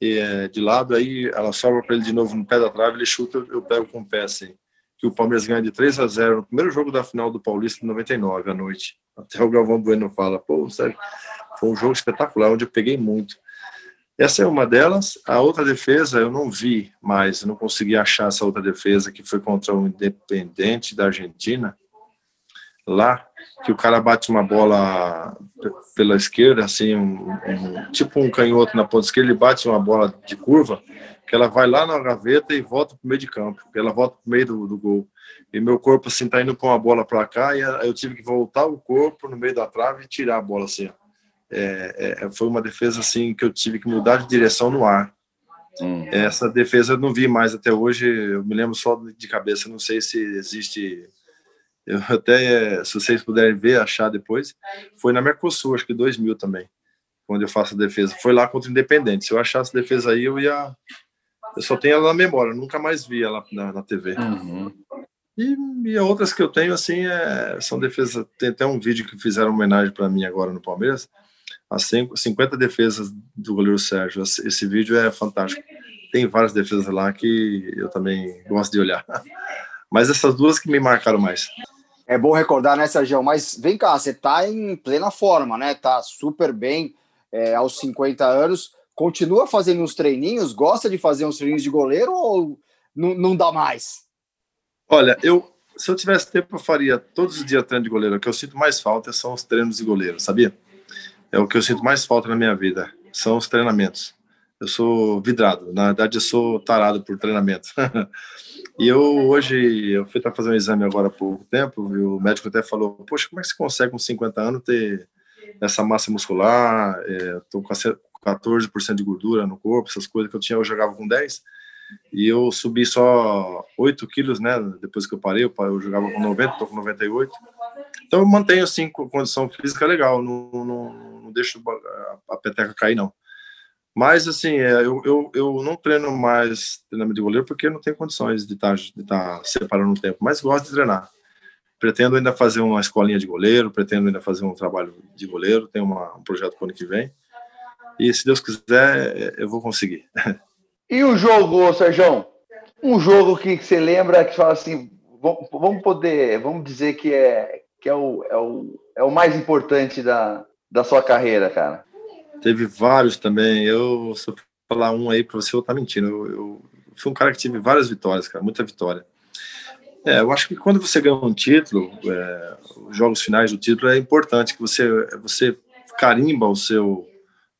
é, de lado, aí ela sobra para ele de novo no pé da trave, ele chuta, eu, pego com o pé assim. Que o Palmeiras ganha de 3 a 0 no primeiro jogo da final do Paulista, em 99, à noite. Até o Galvão Bueno fala, pô, sério, foi um jogo espetacular, onde eu peguei muito. Essa é uma delas. A outra defesa eu não vi mais, não consegui achar essa outra defesa que foi contra o Independente da Argentina, lá, que o cara bate uma bola pela esquerda, assim, um, um, tipo um canhoto na ponta esquerda, ele bate uma bola de curva, que ela vai lá na gaveta e volta para o meio de campo, ela volta para o meio do, do, gol. E meu corpo, assim, tá indo com a bola para cá, e eu tive que voltar o corpo no meio da trave e tirar a bola, assim, é, é, foi uma defesa assim que eu tive que mudar de direção no ar. Hum. Essa defesa eu não vi mais até hoje, eu me lembro só de cabeça, não sei se existe. Eu até, se vocês puderem ver, achar depois, foi na Mercosul, acho que 2000 também, quando eu faço a defesa. Foi lá contra o Independente. Se eu achasse a defesa aí, eu ia. Eu só tenho ela na memória, nunca mais vi ela na, na TV. Uhum. E, e outras que eu tenho, assim, é, são defesas. Tem até um vídeo que fizeram homenagem para mim agora no Palmeiras as 50 defesas do goleiro Sérgio. Esse vídeo é fantástico. Tem várias defesas lá que eu também gosto de olhar. Mas essas duas que me marcaram mais. É bom recordar, né, Sérgio? Mas vem cá, você tá em plena forma, né? Tá super bem é, aos 50 anos. Continua fazendo uns treininhos? Gosta de fazer uns treininhos de goleiro ou não, não dá mais? Olha, eu se eu tivesse tempo, eu faria todos os dias treino de goleiro. O que eu sinto mais falta são os treinos de goleiro, sabia? é o que eu sinto mais falta na minha vida, são os treinamentos. Eu sou vidrado, na verdade eu sou tarado por treinamento. e eu hoje, eu fui fazendo um exame agora há pouco tempo, e o médico até falou, poxa, como é que você consegue com 50 anos ter essa massa muscular, estou é, com 14% de gordura no corpo, essas coisas que eu tinha, eu jogava com 10, e eu subi só 8 quilos, né, depois que eu parei, eu, jogava com 90, estou com 98, então eu mantenho, assim, com condição física legal, não, não não deixo a peteca cair, não. Mas, assim, é, eu, eu, eu não treino mais treinamento de goleiro porque não tenho condições de estar tá, de tá separando o tempo, mas gosto de treinar. Pretendo ainda fazer uma escolinha de goleiro, pretendo ainda fazer um trabalho de goleiro, tenho uma, um projeto para o ano que vem. E, se Deus quiser, é, eu vou conseguir. E o jogo, Sérgio? Um jogo que você lembra que fala assim, vamos poder, vamos dizer que é, que é, o, é, o, é o mais importante da, da sua carreira, cara? Teve vários também. Eu, eu falar um aí para você, eu tá mentindo. Eu, eu, fui um cara que tive várias vitórias, cara, muita vitória. É, eu acho que quando você ganha um título, é, os jogos finais do título, é importante que você, você carimba o seu,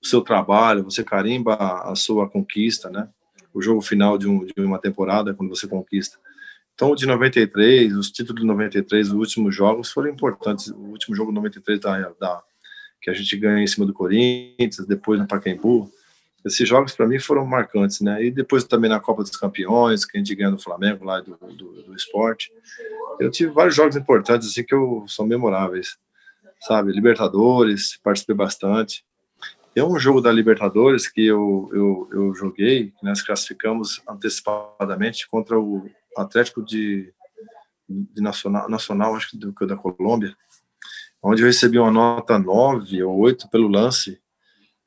o seu trabalho, você carimba a, sua conquista, né? O jogo final de, um, de uma temporada, quando você conquista. Então, de 93, os títulos de 93, os últimos jogos foram importantes. O último jogo de 93 da, da, que a gente ganha em cima do Corinthians, depois no Pacaembu. Esses jogos para mim foram marcantes, né? E depois também na Copa dos Campeões, que a gente ganhou no Flamengo lá do, do, do esporte. Eu tive vários jogos importantes assim que eu, são memoráveis, sabe? Libertadores, participei bastante. Tem um jogo da Libertadores que eu, eu, eu joguei, que nós classificamos antecipadamente contra o Atlético de, de Nacional, Nacional, acho que do, da Colômbia, onde eu recebi uma nota 9 ou 8 pelo lance.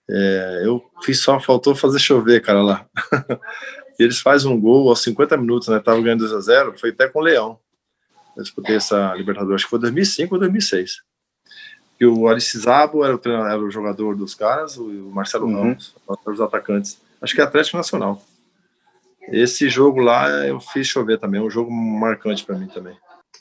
É, eu fiz só, faltou fazer chover, cara, lá. e eles fazem um gol aos 50 minutos, né? Tava ganhando 2 a 0 foi até com o Leão. Eu disputei essa Libertadores, acho que foi 2005 ou 2006 que o Alice Zabo era o, era o jogador dos caras, o Marcelo uhum. Ramos, os atacantes. Acho que é Atlético Nacional. Esse jogo lá eu fiz chover também, é um jogo marcante para mim também.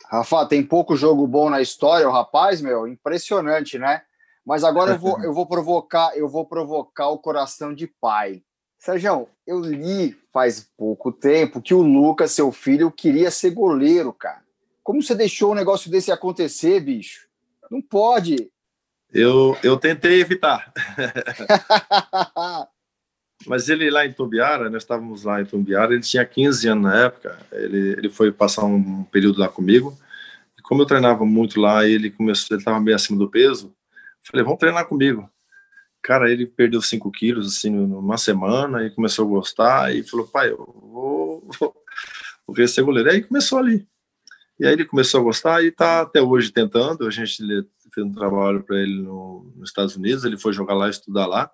Rafa, tem pouco jogo bom na história, o rapaz, meu, impressionante, né? Mas agora eu vou, eu vou provocar, eu vou provocar o coração de pai. Sérgio, eu li faz pouco tempo que o Lucas, seu filho, queria ser goleiro, cara. Como você deixou um negócio desse acontecer, bicho? Não pode. Eu, eu tentei evitar. Mas ele lá em Tumbiara, nós estávamos lá em Tumbiara, ele tinha 15 anos na época, ele, ele foi passar um período lá comigo, e como eu treinava muito lá, ele começou, ele estava meio acima do peso, falei, vamos treinar comigo. Cara, ele perdeu 5 quilos, assim, numa semana, e começou a gostar, e falou, pai, eu vou, vou, vou ser goleiro. Aí começou ali. E aí ele começou a gostar e está até hoje tentando. A gente fez um trabalho para ele no, nos Estados Unidos, ele foi jogar lá, estudar lá.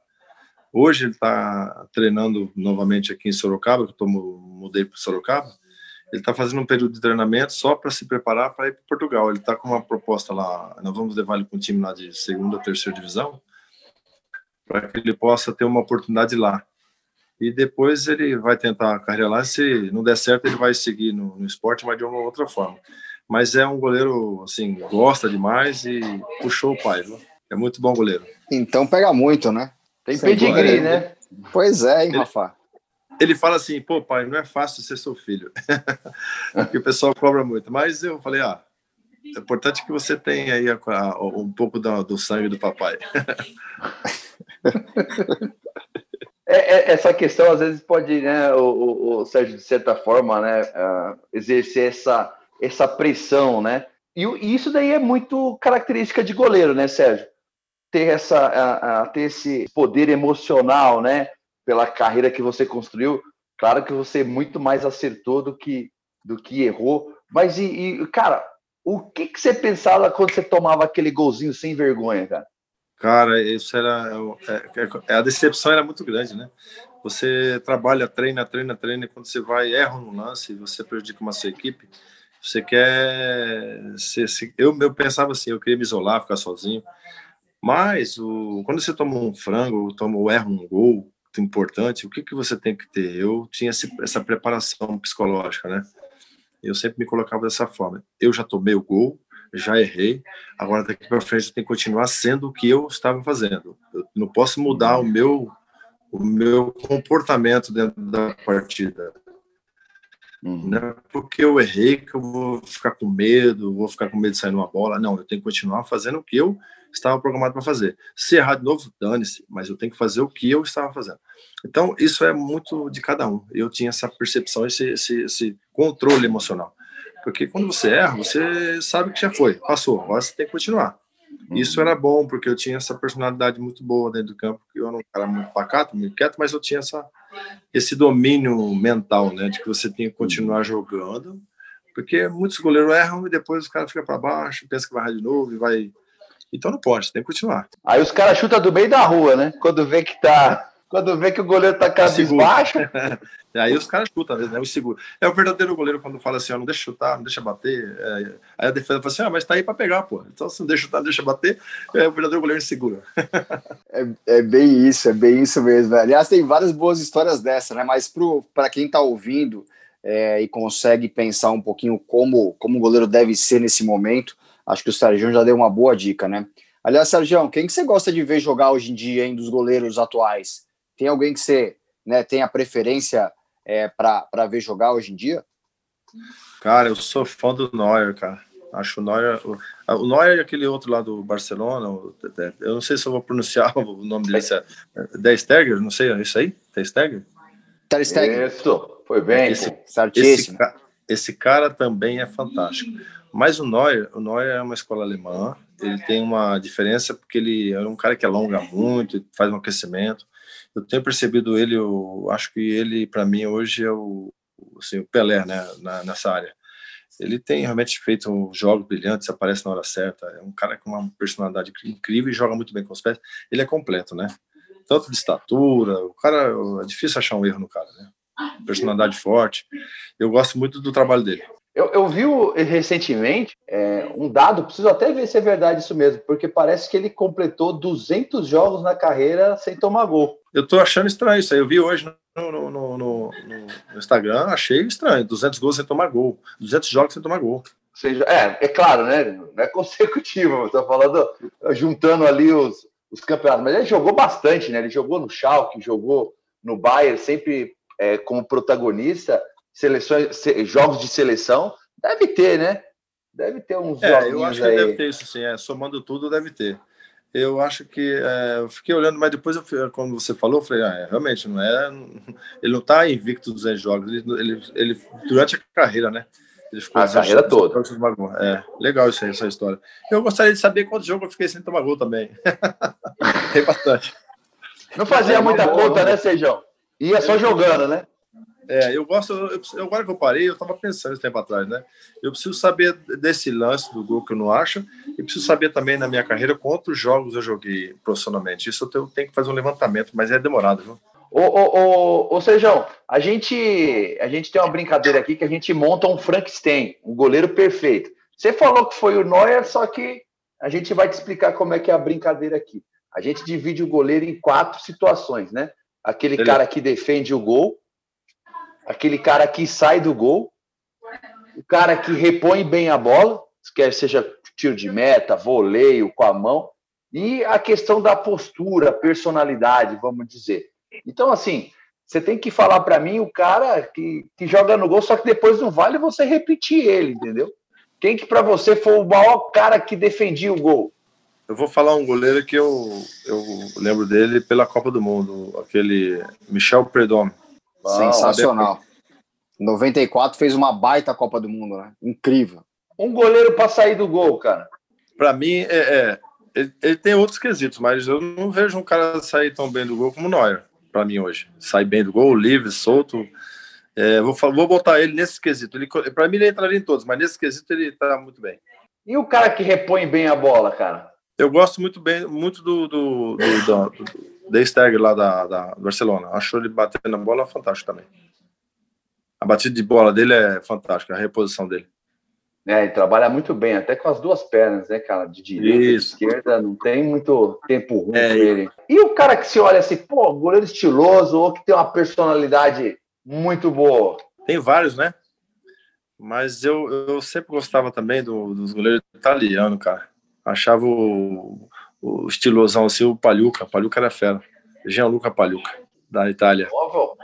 Hoje ele está treinando novamente aqui em Sorocaba, que eu mudei para Sorocaba. Ele está fazendo um período de treinamento só para se preparar para ir para Portugal. Ele está com uma proposta lá, nós vamos levar ele para um time lá de segunda, terceira divisão, para que ele possa ter uma oportunidade lá e depois ele vai tentar a carreira lá. Se não der certo, ele vai seguir no, no esporte, mas de uma outra forma. Mas é um goleiro, assim, gosta demais e puxou o pai, viu? É muito bom goleiro. Então pega muito, né? Tem pedigree, né? Pois é, hein, ele, Rafa? Ele fala assim, pô, pai, não é fácil ser seu filho. Porque o pessoal cobra muito. Mas eu falei, ah, é importante que você tenha aí a, a, um pouco do, do sangue do papai. É, é, essa questão às vezes pode, né, o, o, o Sérgio, de certa forma, né, uh, exercer essa, essa pressão, né? E, e, isso daí é muito característica de goleiro, né, Sérgio? Ter, essa, uh, uh, ter esse poder emocional, né? Pela carreira que você construiu. Claro que você muito mais acertou do que, do que errou. Mas, e, e cara, o que, que você pensava quando você tomava aquele golzinho sem vergonha, cara? Cara, isso era. É, é, é, a decepção era muito grande, né? Você trabalha, treina, treina, treina, e quando você vai, erra no lance, você prejudica uma sua equipe. Você quer. Ser, eu, eu pensava assim, eu queria me isolar, ficar sozinho. Mas o, quando você toma um frango, toma, ou erra um gol importante, o que, que você tem que ter? Eu tinha essa preparação psicológica, né? Eu sempre me colocava dessa forma. Eu já tomei o gol, já errei, agora daqui para frente eu tenho que continuar sendo o que eu estava fazendo. Eu não posso mudar o meu o meu comportamento dentro da partida. Uhum. Não é porque eu errei que eu vou ficar com medo, vou ficar com medo de sair numa bola. Não, eu tenho que continuar fazendo o que eu estava programado para fazer. Se errar de novo, dane-se, mas eu tenho que fazer o que eu estava fazendo. Então, isso é muito de cada um. Eu tinha essa percepção, esse, esse, esse controle emocional. Porque quando você erra, você sabe que já foi, passou, agora você tem que continuar. Isso era bom, porque eu tinha essa personalidade muito boa dentro do campo, que eu não era muito pacato, muito quieto, mas eu tinha essa, esse domínio mental, né, de que você tem que continuar jogando, porque muitos goleiros erram e depois o cara fica para baixo, pensa que vai errar de novo e vai. Então não pode, tem que continuar. Aí os caras chutam do meio da rua, né? Quando vê que tá quando vê que o goleiro tá cabisbaixo. aí os caras chutam, né? O seguro. É o verdadeiro goleiro quando fala assim, ó, não deixa chutar, não deixa bater. É, aí a defesa fala assim, ah, mas tá aí para pegar, pô. Então se não deixa chutar, não deixa bater, é o verdadeiro goleiro segura. é, é bem isso, é bem isso mesmo. Aliás, tem várias boas histórias dessa, né? Mas para quem tá ouvindo é, e consegue pensar um pouquinho como, como o goleiro deve ser nesse momento, acho que o Sérgio já deu uma boa dica, né? Aliás, Sérgio, quem que você gosta de ver jogar hoje em dia, hein, dos goleiros atuais? Tem alguém que você né, tem a preferência é, para ver jogar hoje em dia? Cara, eu sou fã do Neuer, cara. Acho o Neuer. O, Neuer e aquele outro lá do Barcelona. Eu não sei se eu vou pronunciar o nome dele. É Der Stegen, não sei, é isso aí? Der Stegen. Isso, foi bem. Esse, esse, esse, cara também é fantástico. Mas o Neuer, o Neuer é uma escola alemã. Ele tem uma diferença porque ele é um cara que alonga muito, faz um aquecimento. Eu tenho percebido ele, eu acho que ele, para mim, hoje é o, assim, o Pelé né, na, nessa área ele tem realmente feito um jogo brilhante, aparece na hora certa. É um cara com uma personalidade incrível e joga muito bem com os pés. Ele é completo, né? Tanto de estatura, o cara é difícil achar um erro no cara, né? Personalidade forte. Eu gosto muito do trabalho dele. Eu, eu vi recentemente é, um dado, preciso até ver se é verdade isso mesmo, porque parece que ele completou 200 jogos na carreira sem tomar gol. Eu tô achando estranho isso aí. Eu vi hoje no, no, no, no, Instagram, achei estranho. 200 gols sem tomar gol. 200 jogos sem tomar gol. Seja, é, é claro, né? Não é consecutivo. Estou falando, juntando ali os, os campeonatos. Mas ele jogou bastante, né? Ele jogou no Schalke, jogou no Bayern, sempre é, como protagonista seleções, jogos de seleção, deve ter, né? Deve ter uns é, eu acho que aí. deve ter isso sim, é, somando tudo deve ter. Eu acho que é, eu fiquei olhando, mas depois eu, quando você falou, eu falei, ah, é, realmente não é, ele não está invicto dos 10 jogos, ele, ele, ele, durante a carreira, né? Ele ficou a carreira toda. É, legal isso aí, essa história. Eu gostaria de saber quantos jogos eu fiquei sem tomar gol também. Tem bastante. Não fazia muita conta, né, Sejão? Ia só jogando, né? É, eu gosto, eu, agora que eu parei, eu estava pensando esse tempo atrás, né? Eu preciso saber desse lance do gol que eu não acho, e preciso saber também na minha carreira quantos jogos eu joguei profissionalmente. Isso eu tenho, tenho que fazer um levantamento, mas é demorado, viu? Ô, ô, ô, ô Sejão, a gente, a gente tem uma brincadeira aqui que a gente monta um Frankenstein, um goleiro perfeito. Você falou que foi o Neuer, só que a gente vai te explicar como é que é a brincadeira aqui. A gente divide o goleiro em quatro situações, né? Aquele Ele... cara que defende o gol, aquele cara que sai do gol, o cara que repõe bem a bola, quer seja tiro de meta, voleio com a mão, e a questão da postura, personalidade, vamos dizer. Então, assim, você tem que falar para mim o cara que, que joga no gol, só que depois não vale você repetir ele, entendeu? Quem que para você foi o maior cara que defendia o gol? Eu vou falar um goleiro que eu, eu lembro dele pela Copa do Mundo, aquele Michel Sensacional. 94 fez uma baita Copa do Mundo, né? Incrível. Um goleiro para sair do gol, cara. Para mim, é, é ele, ele, tem outros quesitos, mas eu não vejo um cara sair tão bem do gol como o Neuer, para mim hoje. Sai bem do gol, livre, solto. É, vou, vou botar ele nesse quesito. Para mim, ele entraria em todos, mas nesse quesito ele tá muito bem. E o cara que repõe bem a bola, cara? Eu gosto muito bem, muito do, do, do, do, do De Steg lá da, da Barcelona. Acho ele batendo na bola fantástico também. A batida de bola dele é fantástica, a reposição dele. É, ele trabalha muito bem, até com as duas pernas, né, cara? De direita e esquerda, não tem muito tempo ruim é, ele. E o cara que se olha assim, pô, goleiro estiloso, ou que tem uma personalidade muito boa? Tem vários, né? Mas eu, eu sempre gostava também do, dos goleiros italianos, cara. Achava o, o estilosão assim, o Paluca. Paluca era fera. Gianluca Paluca, da Itália. Óbvio.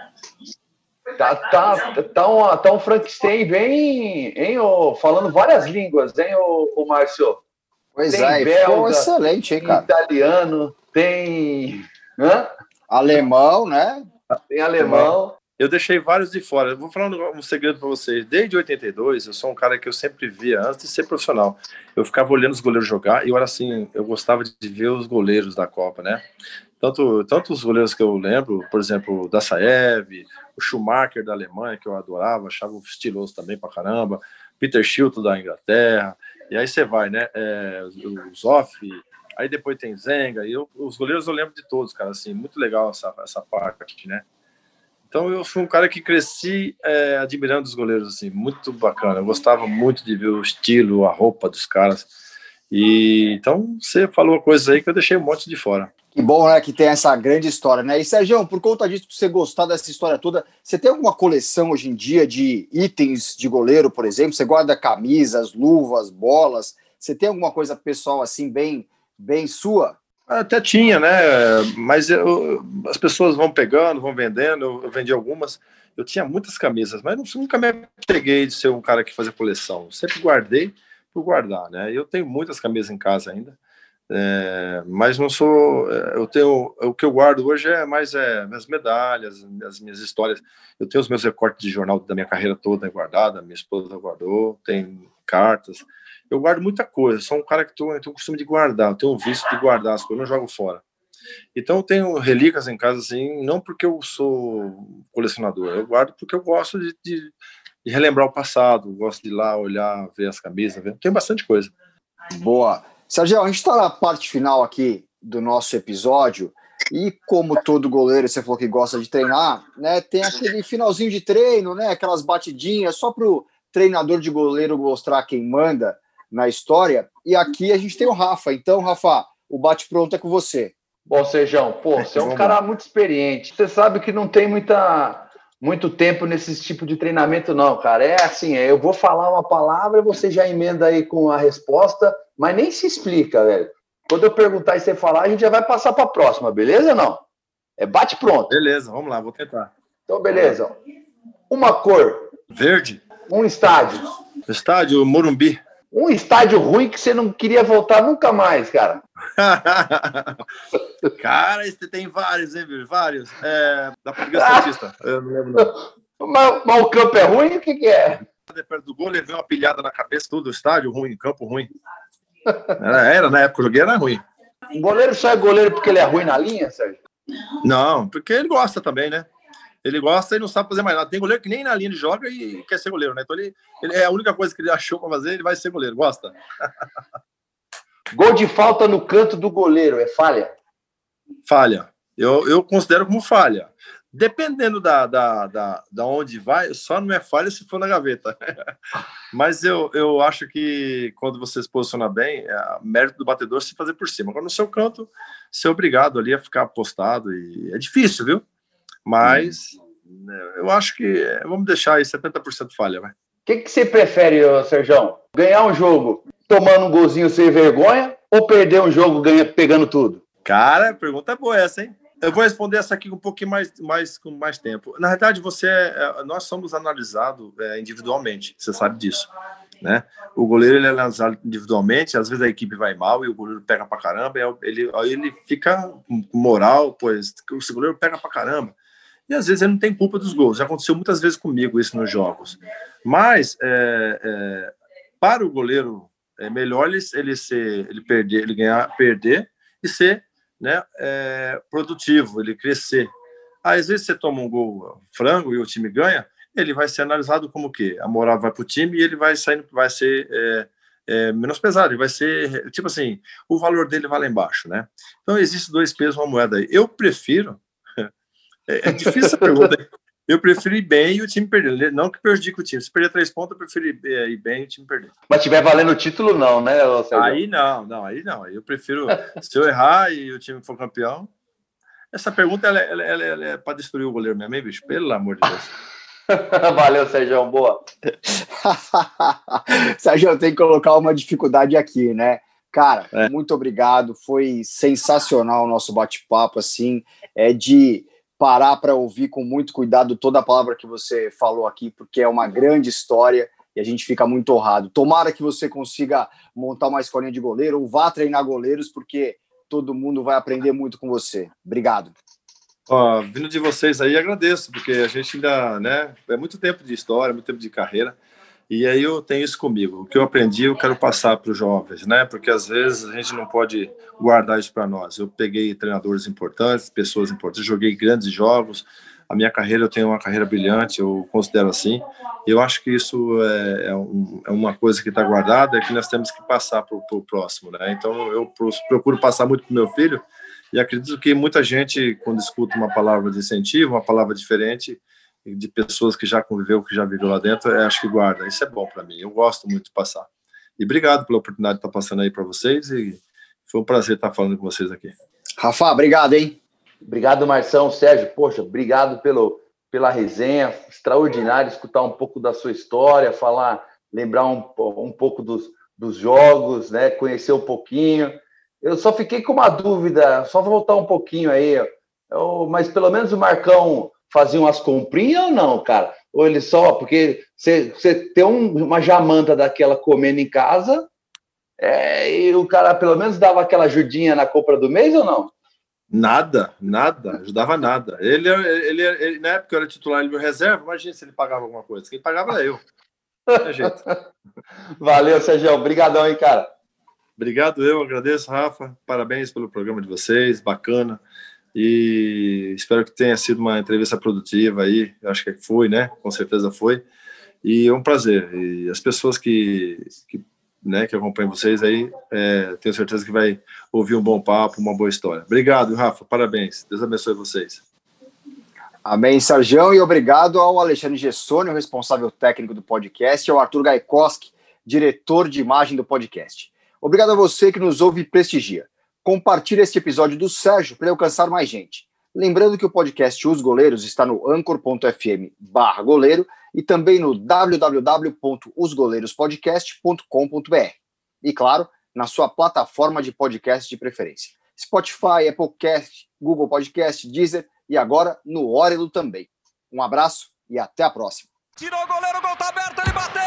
Tá, tá, tá, um, tá um Frankenstein bem, hein, oh, falando várias línguas, hein, o oh, oh, Márcio? Pois tem é, belga, excelente, hein, cara? italiano, tem hã? alemão, né? Tem alemão. Eu deixei vários de fora. Vou falar um, um segredo para vocês. Desde 82, eu sou um cara que eu sempre via, antes de ser profissional, eu ficava olhando os goleiros jogar e eu era assim, eu gostava de ver os goleiros da Copa, né? Tanto, tanto os goleiros que eu lembro, por exemplo, da Saev, o Schumacher da Alemanha, que eu adorava, achava estiloso também pra caramba, Peter Shilton da Inglaterra, e aí você vai, né? É, o Zoff, aí depois tem Zenga, e eu, os goleiros eu lembro de todos, cara, assim, muito legal essa, essa parte, né? Então eu fui um cara que cresci é, admirando os goleiros, assim, muito bacana. Eu gostava muito de ver o estilo, a roupa dos caras. E então você falou coisas aí que eu deixei um monte de fora. Que bom, né, que tem essa grande história, né? E Sérgio, por conta disso, por você gostar dessa história toda, você tem alguma coleção hoje em dia de itens de goleiro, por exemplo? Você guarda camisas, luvas, bolas? Você tem alguma coisa pessoal assim bem, bem sua? Até tinha, né? Mas eu, as pessoas vão pegando, vão vendendo. Eu, eu vendi algumas. Eu tinha muitas camisas, mas nunca me peguei de ser um cara que fazia coleção. sempre guardei, por guardar, né? Eu tenho muitas camisas em casa ainda, é, mas não sou. É, eu tenho. O que eu guardo hoje é mais é, minhas medalhas, as minhas histórias. Eu tenho os meus recortes de jornal da minha carreira toda guardada, minha esposa guardou, tem cartas. Eu guardo muita coisa, sou um cara que tenho costume de guardar, eu tenho um vício de guardar as coisas, não jogo fora. Então eu tenho relíquias em casa, assim, não porque eu sou colecionador, eu guardo porque eu gosto de, de, de relembrar o passado, gosto de ir lá olhar, ver as camisas, ver. tem bastante coisa. Boa. Sérgio, a gente está na parte final aqui do nosso episódio e como todo goleiro, você falou que gosta de treinar, né? Tem aquele finalzinho de treino, né? Aquelas batidinhas só para o treinador de goleiro mostrar quem manda na história. E aqui a gente tem o Rafa. Então, Rafa, o bate pronto é com você. Bom, Sejão, pô, você é um cara muito experiente. Você sabe que não tem muita muito tempo nesse tipo de treinamento, não, cara. É assim, é, eu vou falar uma palavra, você já emenda aí com a resposta, mas nem se explica, velho. Quando eu perguntar e você falar, a gente já vai passar para a próxima, beleza ou não? É bate pronto. Beleza, vamos lá, vou tentar. Então, beleza. Uma cor. Verde. Um estádio. Estádio Morumbi. Um estádio ruim que você não queria voltar nunca mais, cara. cara, você tem vários, hein, viu? Vários. É, da Portuguesa Santista. Eu não lembro, não. Mas, mas, o campo é ruim? O que, que é? Perto do gol, levei uma pilhada na cabeça, tudo, estádio ruim, campo ruim. Era, era na época que eu joguei, era ruim. O goleiro só é goleiro porque ele é ruim na linha, Sérgio? Não, porque ele gosta também, né? Ele gosta e não sabe fazer mais nada. Tem goleiro que nem na linha ele joga e quer ser goleiro, né? Então ele, ele é a única coisa que ele achou para fazer, ele vai ser goleiro. Gosta? Gol de falta no canto do goleiro, é falha? Falha. Eu, eu considero como falha. Dependendo da, da, da, da onde vai, só não é falha se for na gaveta. Mas eu, eu acho que quando você se posiciona bem, é mérito do batedor se fazer por cima. Agora, no seu canto, ser obrigado ali a ficar postado. E é difícil, viu? Mas né, eu acho que vamos deixar aí 70% falha, vai. O que, que você prefere, Sérgio? Ganhar um jogo tomando um golzinho sem vergonha ou perder um jogo ganha, pegando tudo? Cara, pergunta boa essa, hein? Eu vou responder essa aqui com um pouquinho mais, mais, com mais tempo. Na verdade, você é, é nós somos analisados é, individualmente, você sabe disso. Né? O goleiro ele é analisado individualmente, às vezes a equipe vai mal e o goleiro pega pra caramba, ele, ele fica com moral, pois o goleiro pega pra caramba e às vezes ele não tem culpa dos gols. Já aconteceu muitas vezes comigo isso nos jogos. Mas é, é, para o goleiro é melhor ele, ele ser, ele perder, ele ganhar, perder e ser, né, é, produtivo, ele crescer. às vezes você toma um gol frango e o time ganha, ele vai ser analisado como o quê? A moral vai para o time e ele vai saindo, vai ser é, é, menos pesado, ele vai ser, tipo assim, o valor dele vai lá embaixo, né? Então, existe dois pesos, uma moeda. Eu prefiro é, é difícil a pergunta. Eu prefiro ir bem e o time perder. Não que prejudique o time. Se perder três pontos, eu prefiro ir bem e o time perder. Mas tiver valendo o título, não, né? Aí não, não, aí não. Eu prefiro. se eu errar e o time for campeão. Essa pergunta ela, ela, ela, ela é para destruir o goleiro mesmo, hein, bicho? Pelo amor de Deus. Valeu, Sérgio. Boa. Sérgio, tem que colocar uma dificuldade aqui, né? Cara, é. muito obrigado. Foi sensacional o nosso bate-papo, assim, é de parar para ouvir com muito cuidado toda a palavra que você falou aqui, porque é uma grande história e a gente fica muito honrado. Tomara que você consiga montar uma escolinha de goleiro ou vá treinar goleiros, porque todo mundo vai aprender muito com você. Obrigado. Ó, vindo de vocês aí, agradeço, porque a gente ainda, né, é muito tempo de história, muito tempo de carreira. E aí eu tenho isso comigo. O que eu aprendi, eu quero passar para os jovens, né? Porque às vezes a gente não pode guardar isso para nós. Eu peguei treinadores importantes, pessoas importantes, joguei grandes jogos. A minha carreira, eu tenho uma carreira brilhante, eu considero assim. Eu acho que isso é, é, um, é uma coisa que está guardada, é que nós temos que passar para o próximo, né? Então eu procuro passar muito para o meu filho. E acredito que muita gente, quando escuta uma palavra de incentivo, uma palavra diferente, de pessoas que já conviveu, que já viveu lá dentro, é, acho que guarda. Isso é bom para mim. Eu gosto muito de passar. E obrigado pela oportunidade de estar passando aí para vocês e foi um prazer estar falando com vocês aqui. Rafa, obrigado, hein? Obrigado, Marção, Sérgio. Poxa, obrigado pelo, pela resenha. Extraordinário escutar um pouco da sua história, falar, lembrar um, um pouco dos, dos jogos, né? Conhecer um pouquinho. Eu só fiquei com uma dúvida, só voltar um pouquinho aí. Eu, mas pelo menos o Marcão faziam as comprinhas ou não, cara? Ou ele só, porque você, tem um, uma jamanta daquela comendo em casa, é, e o cara pelo menos dava aquela ajudinha na compra do mês ou não? Nada, nada, ajudava nada. Ele, ele, ele, na época eu era titular, ele me reserva, imagina se ele pagava alguma coisa. Quem pagava era eu. Valeu, Sérgio. Obrigadão aí, cara. Obrigado, eu agradeço, Rafa. Parabéns pelo programa de vocês, bacana. E espero que tenha sido uma entrevista produtiva aí. Acho que foi, né? Com certeza foi. E é um prazer. E as pessoas que, que, né, que acompanham vocês aí, é, tenho certeza que vai ouvir um bom papo, uma boa história. Obrigado, Rafa. Parabéns. Deus abençoe vocês. Amém, Sargão, e obrigado ao Alexandre Gessoni, o responsável técnico do podcast, e ao Arthur Gaikoski, diretor de imagem do podcast. Obrigado a você que nos ouve e prestigia. Compartilhe este episódio do Sérgio para alcançar mais gente. Lembrando que o podcast Os Goleiros está no anchor.fm barra goleiro e também no www.osgoleirospodcast.com.br. E claro, na sua plataforma de podcast de preferência. Spotify, Applecast, Google Podcast, Deezer e agora no Orelo também. Um abraço e até a próxima. Tirou o goleiro, o gol tá aberto, ele bateu!